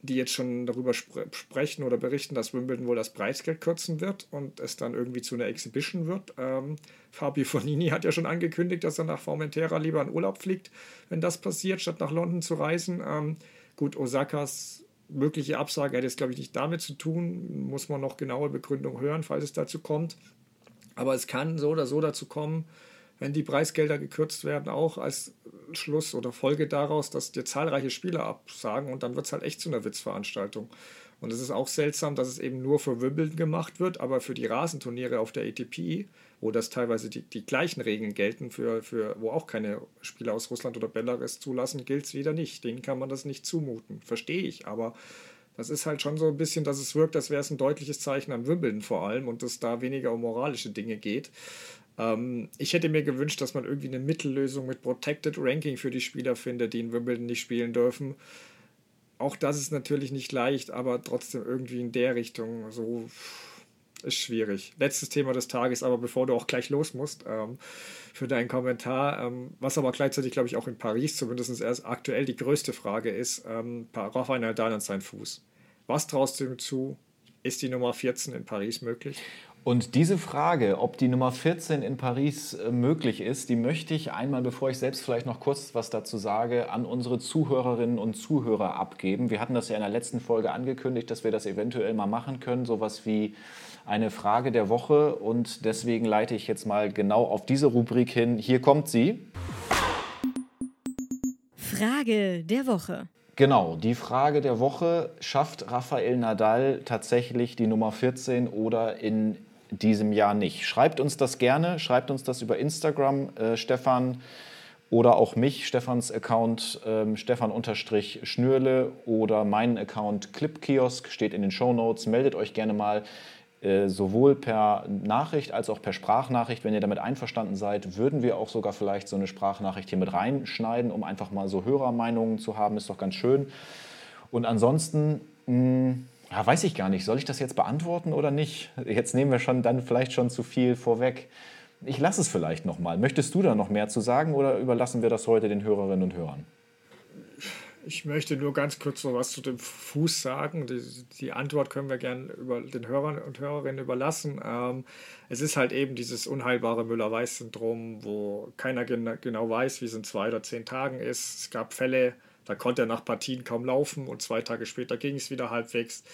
die jetzt schon darüber spre sprechen oder berichten, dass Wimbledon wohl das Preisgeld kürzen wird und es dann irgendwie zu einer Exhibition wird. Ähm, Fabio Fonini hat ja schon angekündigt, dass er nach Formentera lieber in Urlaub fliegt, wenn das passiert, statt nach London zu reisen. Ähm, gut, Osakas mögliche Absage hat jetzt, glaube ich, nicht damit zu tun. Muss man noch genaue Begründung hören, falls es dazu kommt. Aber es kann so oder so dazu kommen, wenn die Preisgelder gekürzt werden, auch als Schluss oder Folge daraus, dass dir zahlreiche Spieler absagen und dann wird es halt echt zu einer Witzveranstaltung. Und es ist auch seltsam, dass es eben nur für Wimbledon gemacht wird, aber für die Rasenturniere auf der ATP, wo das teilweise die, die gleichen Regeln gelten, für, für, wo auch keine Spieler aus Russland oder Belarus zulassen, gilt es wieder nicht. Denen kann man das nicht zumuten. Verstehe ich, aber das ist halt schon so ein bisschen, dass es wirkt, als wäre es ein deutliches Zeichen an Wimbledon vor allem und dass da weniger um moralische Dinge geht. Ähm, ich hätte mir gewünscht, dass man irgendwie eine Mittellösung mit Protected Ranking für die Spieler findet, die in Wimbledon nicht spielen dürfen. Auch das ist natürlich nicht leicht, aber trotzdem irgendwie in der Richtung so ist schwierig. Letztes Thema des Tages, aber bevor du auch gleich los musst, ähm, für deinen Kommentar, ähm, was aber gleichzeitig, glaube ich, auch in Paris zumindest erst aktuell die größte Frage ist, ähm, Rafael Nadal und sein Fuß. Was traust du ihm zu? Ist die Nummer 14 in Paris möglich? Und diese Frage, ob die Nummer 14 in Paris äh, möglich ist, die möchte ich einmal, bevor ich selbst vielleicht noch kurz was dazu sage, an unsere Zuhörerinnen und Zuhörer abgeben. Wir hatten das ja in der letzten Folge angekündigt, dass wir das eventuell mal machen können, sowas wie eine Frage der Woche. Und deswegen leite ich jetzt mal genau auf diese Rubrik hin. Hier kommt sie. Frage der Woche. Genau, die Frage der Woche, schafft Rafael Nadal tatsächlich die Nummer 14 oder in diesem Jahr nicht. Schreibt uns das gerne, schreibt uns das über Instagram, äh, Stefan oder auch mich, Stefans Account ähm, Stefan-Schnürle oder meinen Account Clipkiosk steht in den Show Notes. Meldet euch gerne mal äh, sowohl per Nachricht als auch per Sprachnachricht. Wenn ihr damit einverstanden seid, würden wir auch sogar vielleicht so eine Sprachnachricht hier mit reinschneiden, um einfach mal so Hörermeinungen zu haben. Ist doch ganz schön. Und ansonsten. Mh, hm, ja, weiß ich gar nicht. Soll ich das jetzt beantworten oder nicht? Jetzt nehmen wir schon dann vielleicht schon zu viel vorweg. Ich lasse es vielleicht noch mal. Möchtest du da noch mehr zu sagen oder überlassen wir das heute den Hörerinnen und Hörern? Ich möchte nur ganz kurz noch was zu dem Fuß sagen. Die, die Antwort können wir gerne über den Hörern und Hörerinnen überlassen. Ähm, es ist halt eben dieses unheilbare Müller-Weiß-Syndrom, wo keiner gen genau weiß, wie es in zwei oder zehn Tagen ist. Es gab Fälle, da konnte er nach Partien kaum laufen und zwei Tage später ging es wieder halbwegs.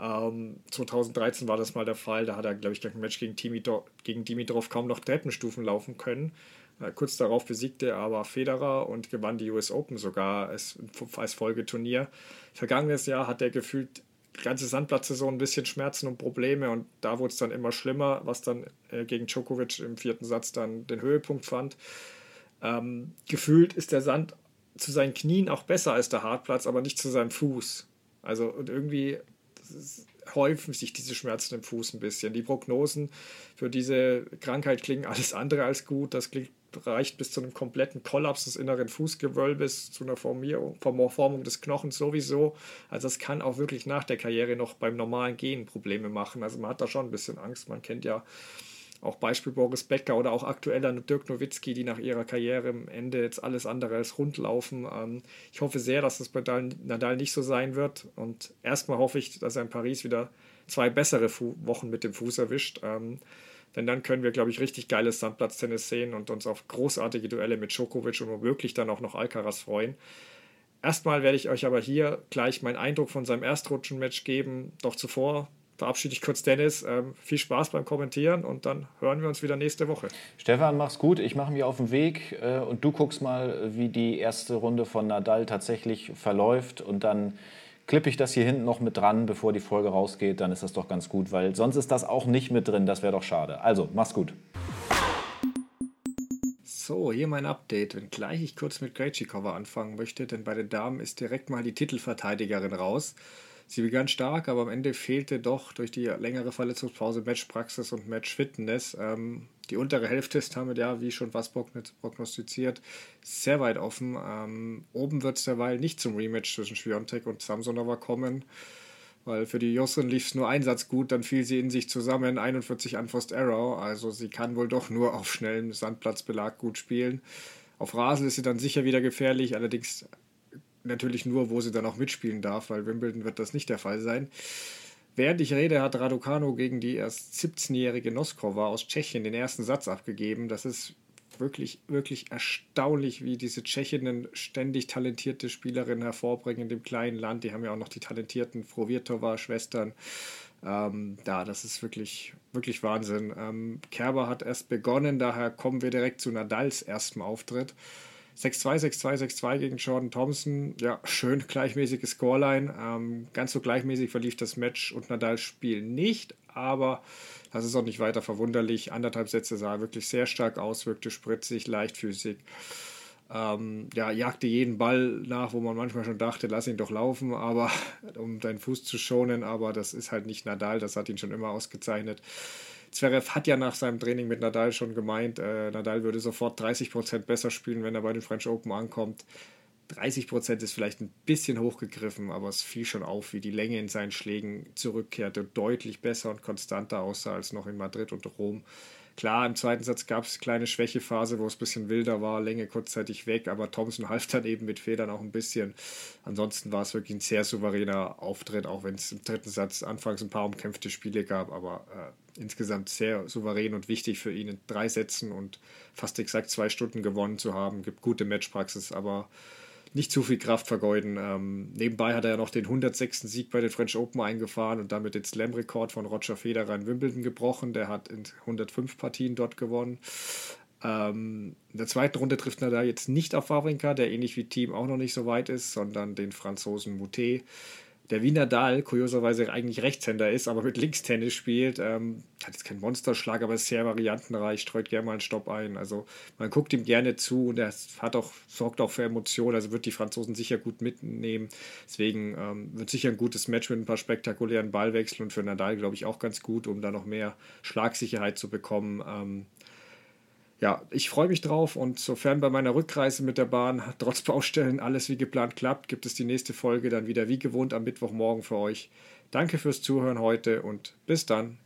Ähm, 2013 war das mal der Fall. Da hat er, glaube ich, gegen ein Match gegen, Dimitrov, gegen Dimitrov kaum noch Treppenstufen laufen können. Äh, kurz darauf besiegte er aber Federer und gewann die US Open sogar als, als Folgeturnier. Vergangenes Jahr hat er gefühlt die ganze Sandplatzsaison ein bisschen Schmerzen und Probleme und da wurde es dann immer schlimmer, was dann äh, gegen Djokovic im vierten Satz dann den Höhepunkt fand. Ähm, gefühlt ist der Sand zu seinen Knien auch besser als der Hartplatz, aber nicht zu seinem Fuß. Also und irgendwie häufen sich diese Schmerzen im Fuß ein bisschen. Die Prognosen für diese Krankheit klingen alles andere als gut. Das klingt, reicht bis zu einem kompletten Kollaps des inneren Fußgewölbes, zu einer Formierung, Formung des Knochens sowieso. Also das kann auch wirklich nach der Karriere noch beim normalen Gehen Probleme machen. Also man hat da schon ein bisschen Angst. Man kennt ja auch Beispiel Boris Becker oder auch aktueller Dirk Nowitzki, die nach ihrer Karriere im Ende jetzt alles andere als rund laufen. Ähm, ich hoffe sehr, dass das bei Nadal nicht so sein wird. Und erstmal hoffe ich, dass er in Paris wieder zwei bessere Wochen mit dem Fuß erwischt. Ähm, denn dann können wir, glaube ich, richtig geiles Sandplatztennis sehen und uns auf großartige Duelle mit Djokovic und womöglich dann auch noch Alcaraz freuen. Erstmal werde ich euch aber hier gleich meinen Eindruck von seinem Erstrutschen-Match geben. Doch zuvor verabschiede ich kurz Dennis. Ähm, viel Spaß beim Kommentieren und dann hören wir uns wieder nächste Woche. Stefan, mach's gut. Ich mache mich auf den Weg äh, und du guckst mal, wie die erste Runde von Nadal tatsächlich verläuft und dann klippe ich das hier hinten noch mit dran, bevor die Folge rausgeht. Dann ist das doch ganz gut, weil sonst ist das auch nicht mit drin. Das wäre doch schade. Also, mach's gut. So, hier mein Update. Wenngleich ich kurz mit Krejcikova anfangen möchte, denn bei den Damen ist direkt mal die Titelverteidigerin raus. Sie begann stark, aber am Ende fehlte doch durch die längere Verletzungspause Matchpraxis und Matchfitness. Ähm, die untere Hälfte ist damit ja, wie schon was prognostiziert, sehr weit offen. Ähm, oben wird es derweil nicht zum Rematch zwischen Schwiontek und Samsonova kommen, weil für die Jocelyn lief es nur ein Satz gut, dann fiel sie in sich zusammen, 41 Unforced Arrow, also sie kann wohl doch nur auf schnellem Sandplatzbelag gut spielen. Auf Rasen ist sie dann sicher wieder gefährlich, allerdings natürlich nur, wo sie dann auch mitspielen darf, weil Wimbledon wird das nicht der Fall sein. Während ich rede, hat Raducano gegen die erst 17-jährige Noskova aus Tschechien den ersten Satz abgegeben. Das ist wirklich, wirklich erstaunlich, wie diese Tschechinnen ständig talentierte Spielerinnen hervorbringen in dem kleinen Land. Die haben ja auch noch die talentierten Frovirtova-Schwestern. Ähm, da, das ist wirklich, wirklich Wahnsinn. Ähm, Kerber hat erst begonnen, daher kommen wir direkt zu Nadals ersten Auftritt. 6-2, 6-2, 6-2 gegen Jordan Thompson. Ja, schön gleichmäßige Scoreline. Ähm, ganz so gleichmäßig verlief das Match und Nadals Spiel nicht, aber das ist auch nicht weiter verwunderlich. Anderthalb Sätze sah wirklich sehr stark aus, wirkte spritzig, leichtfüßig. Ähm, ja, jagte jeden Ball nach, wo man manchmal schon dachte, lass ihn doch laufen, aber um deinen Fuß zu schonen, aber das ist halt nicht Nadal, das hat ihn schon immer ausgezeichnet. Zverev hat ja nach seinem Training mit Nadal schon gemeint, äh, Nadal würde sofort 30% besser spielen, wenn er bei den French Open ankommt. 30% ist vielleicht ein bisschen hochgegriffen, aber es fiel schon auf, wie die Länge in seinen Schlägen zurückkehrte, deutlich besser und konstanter aussah als noch in Madrid und Rom. Klar, im zweiten Satz gab es eine kleine Schwächephase, wo es ein bisschen wilder war, Länge kurzzeitig weg, aber Thompson half dann eben mit Federn auch ein bisschen. Ansonsten war es wirklich ein sehr souveräner Auftritt, auch wenn es im dritten Satz anfangs ein paar umkämpfte Spiele gab, aber äh, insgesamt sehr souverän und wichtig für ihn in drei Sätzen und fast exakt zwei Stunden gewonnen zu haben. Gibt gute Matchpraxis, aber nicht zu viel Kraft vergeuden. Ähm, nebenbei hat er ja noch den 106. Sieg bei den French Open eingefahren und damit den Slam-Rekord von Roger Federer in Wimbledon gebrochen. Der hat in 105 Partien dort gewonnen. Ähm, in der zweiten Runde trifft er da jetzt nicht auf Wawrinka, der ähnlich wie Team auch noch nicht so weit ist, sondern den Franzosen Moutet der Wiener Dahl kurioserweise eigentlich Rechtshänder ist, aber mit Linkstennis spielt. Ähm, hat jetzt keinen Monsterschlag, aber ist sehr variantenreich, streut gerne mal einen Stopp ein. Also man guckt ihm gerne zu und er hat auch, sorgt auch für Emotionen, also wird die Franzosen sicher gut mitnehmen. Deswegen ähm, wird sicher ein gutes Match mit ein paar spektakulären Ballwechseln und für Nadal, glaube ich, auch ganz gut, um da noch mehr Schlagsicherheit zu bekommen. Ähm, ja, ich freue mich drauf und sofern bei meiner Rückreise mit der Bahn trotz Baustellen alles wie geplant klappt, gibt es die nächste Folge dann wieder wie gewohnt am Mittwochmorgen für euch. Danke fürs Zuhören heute und bis dann.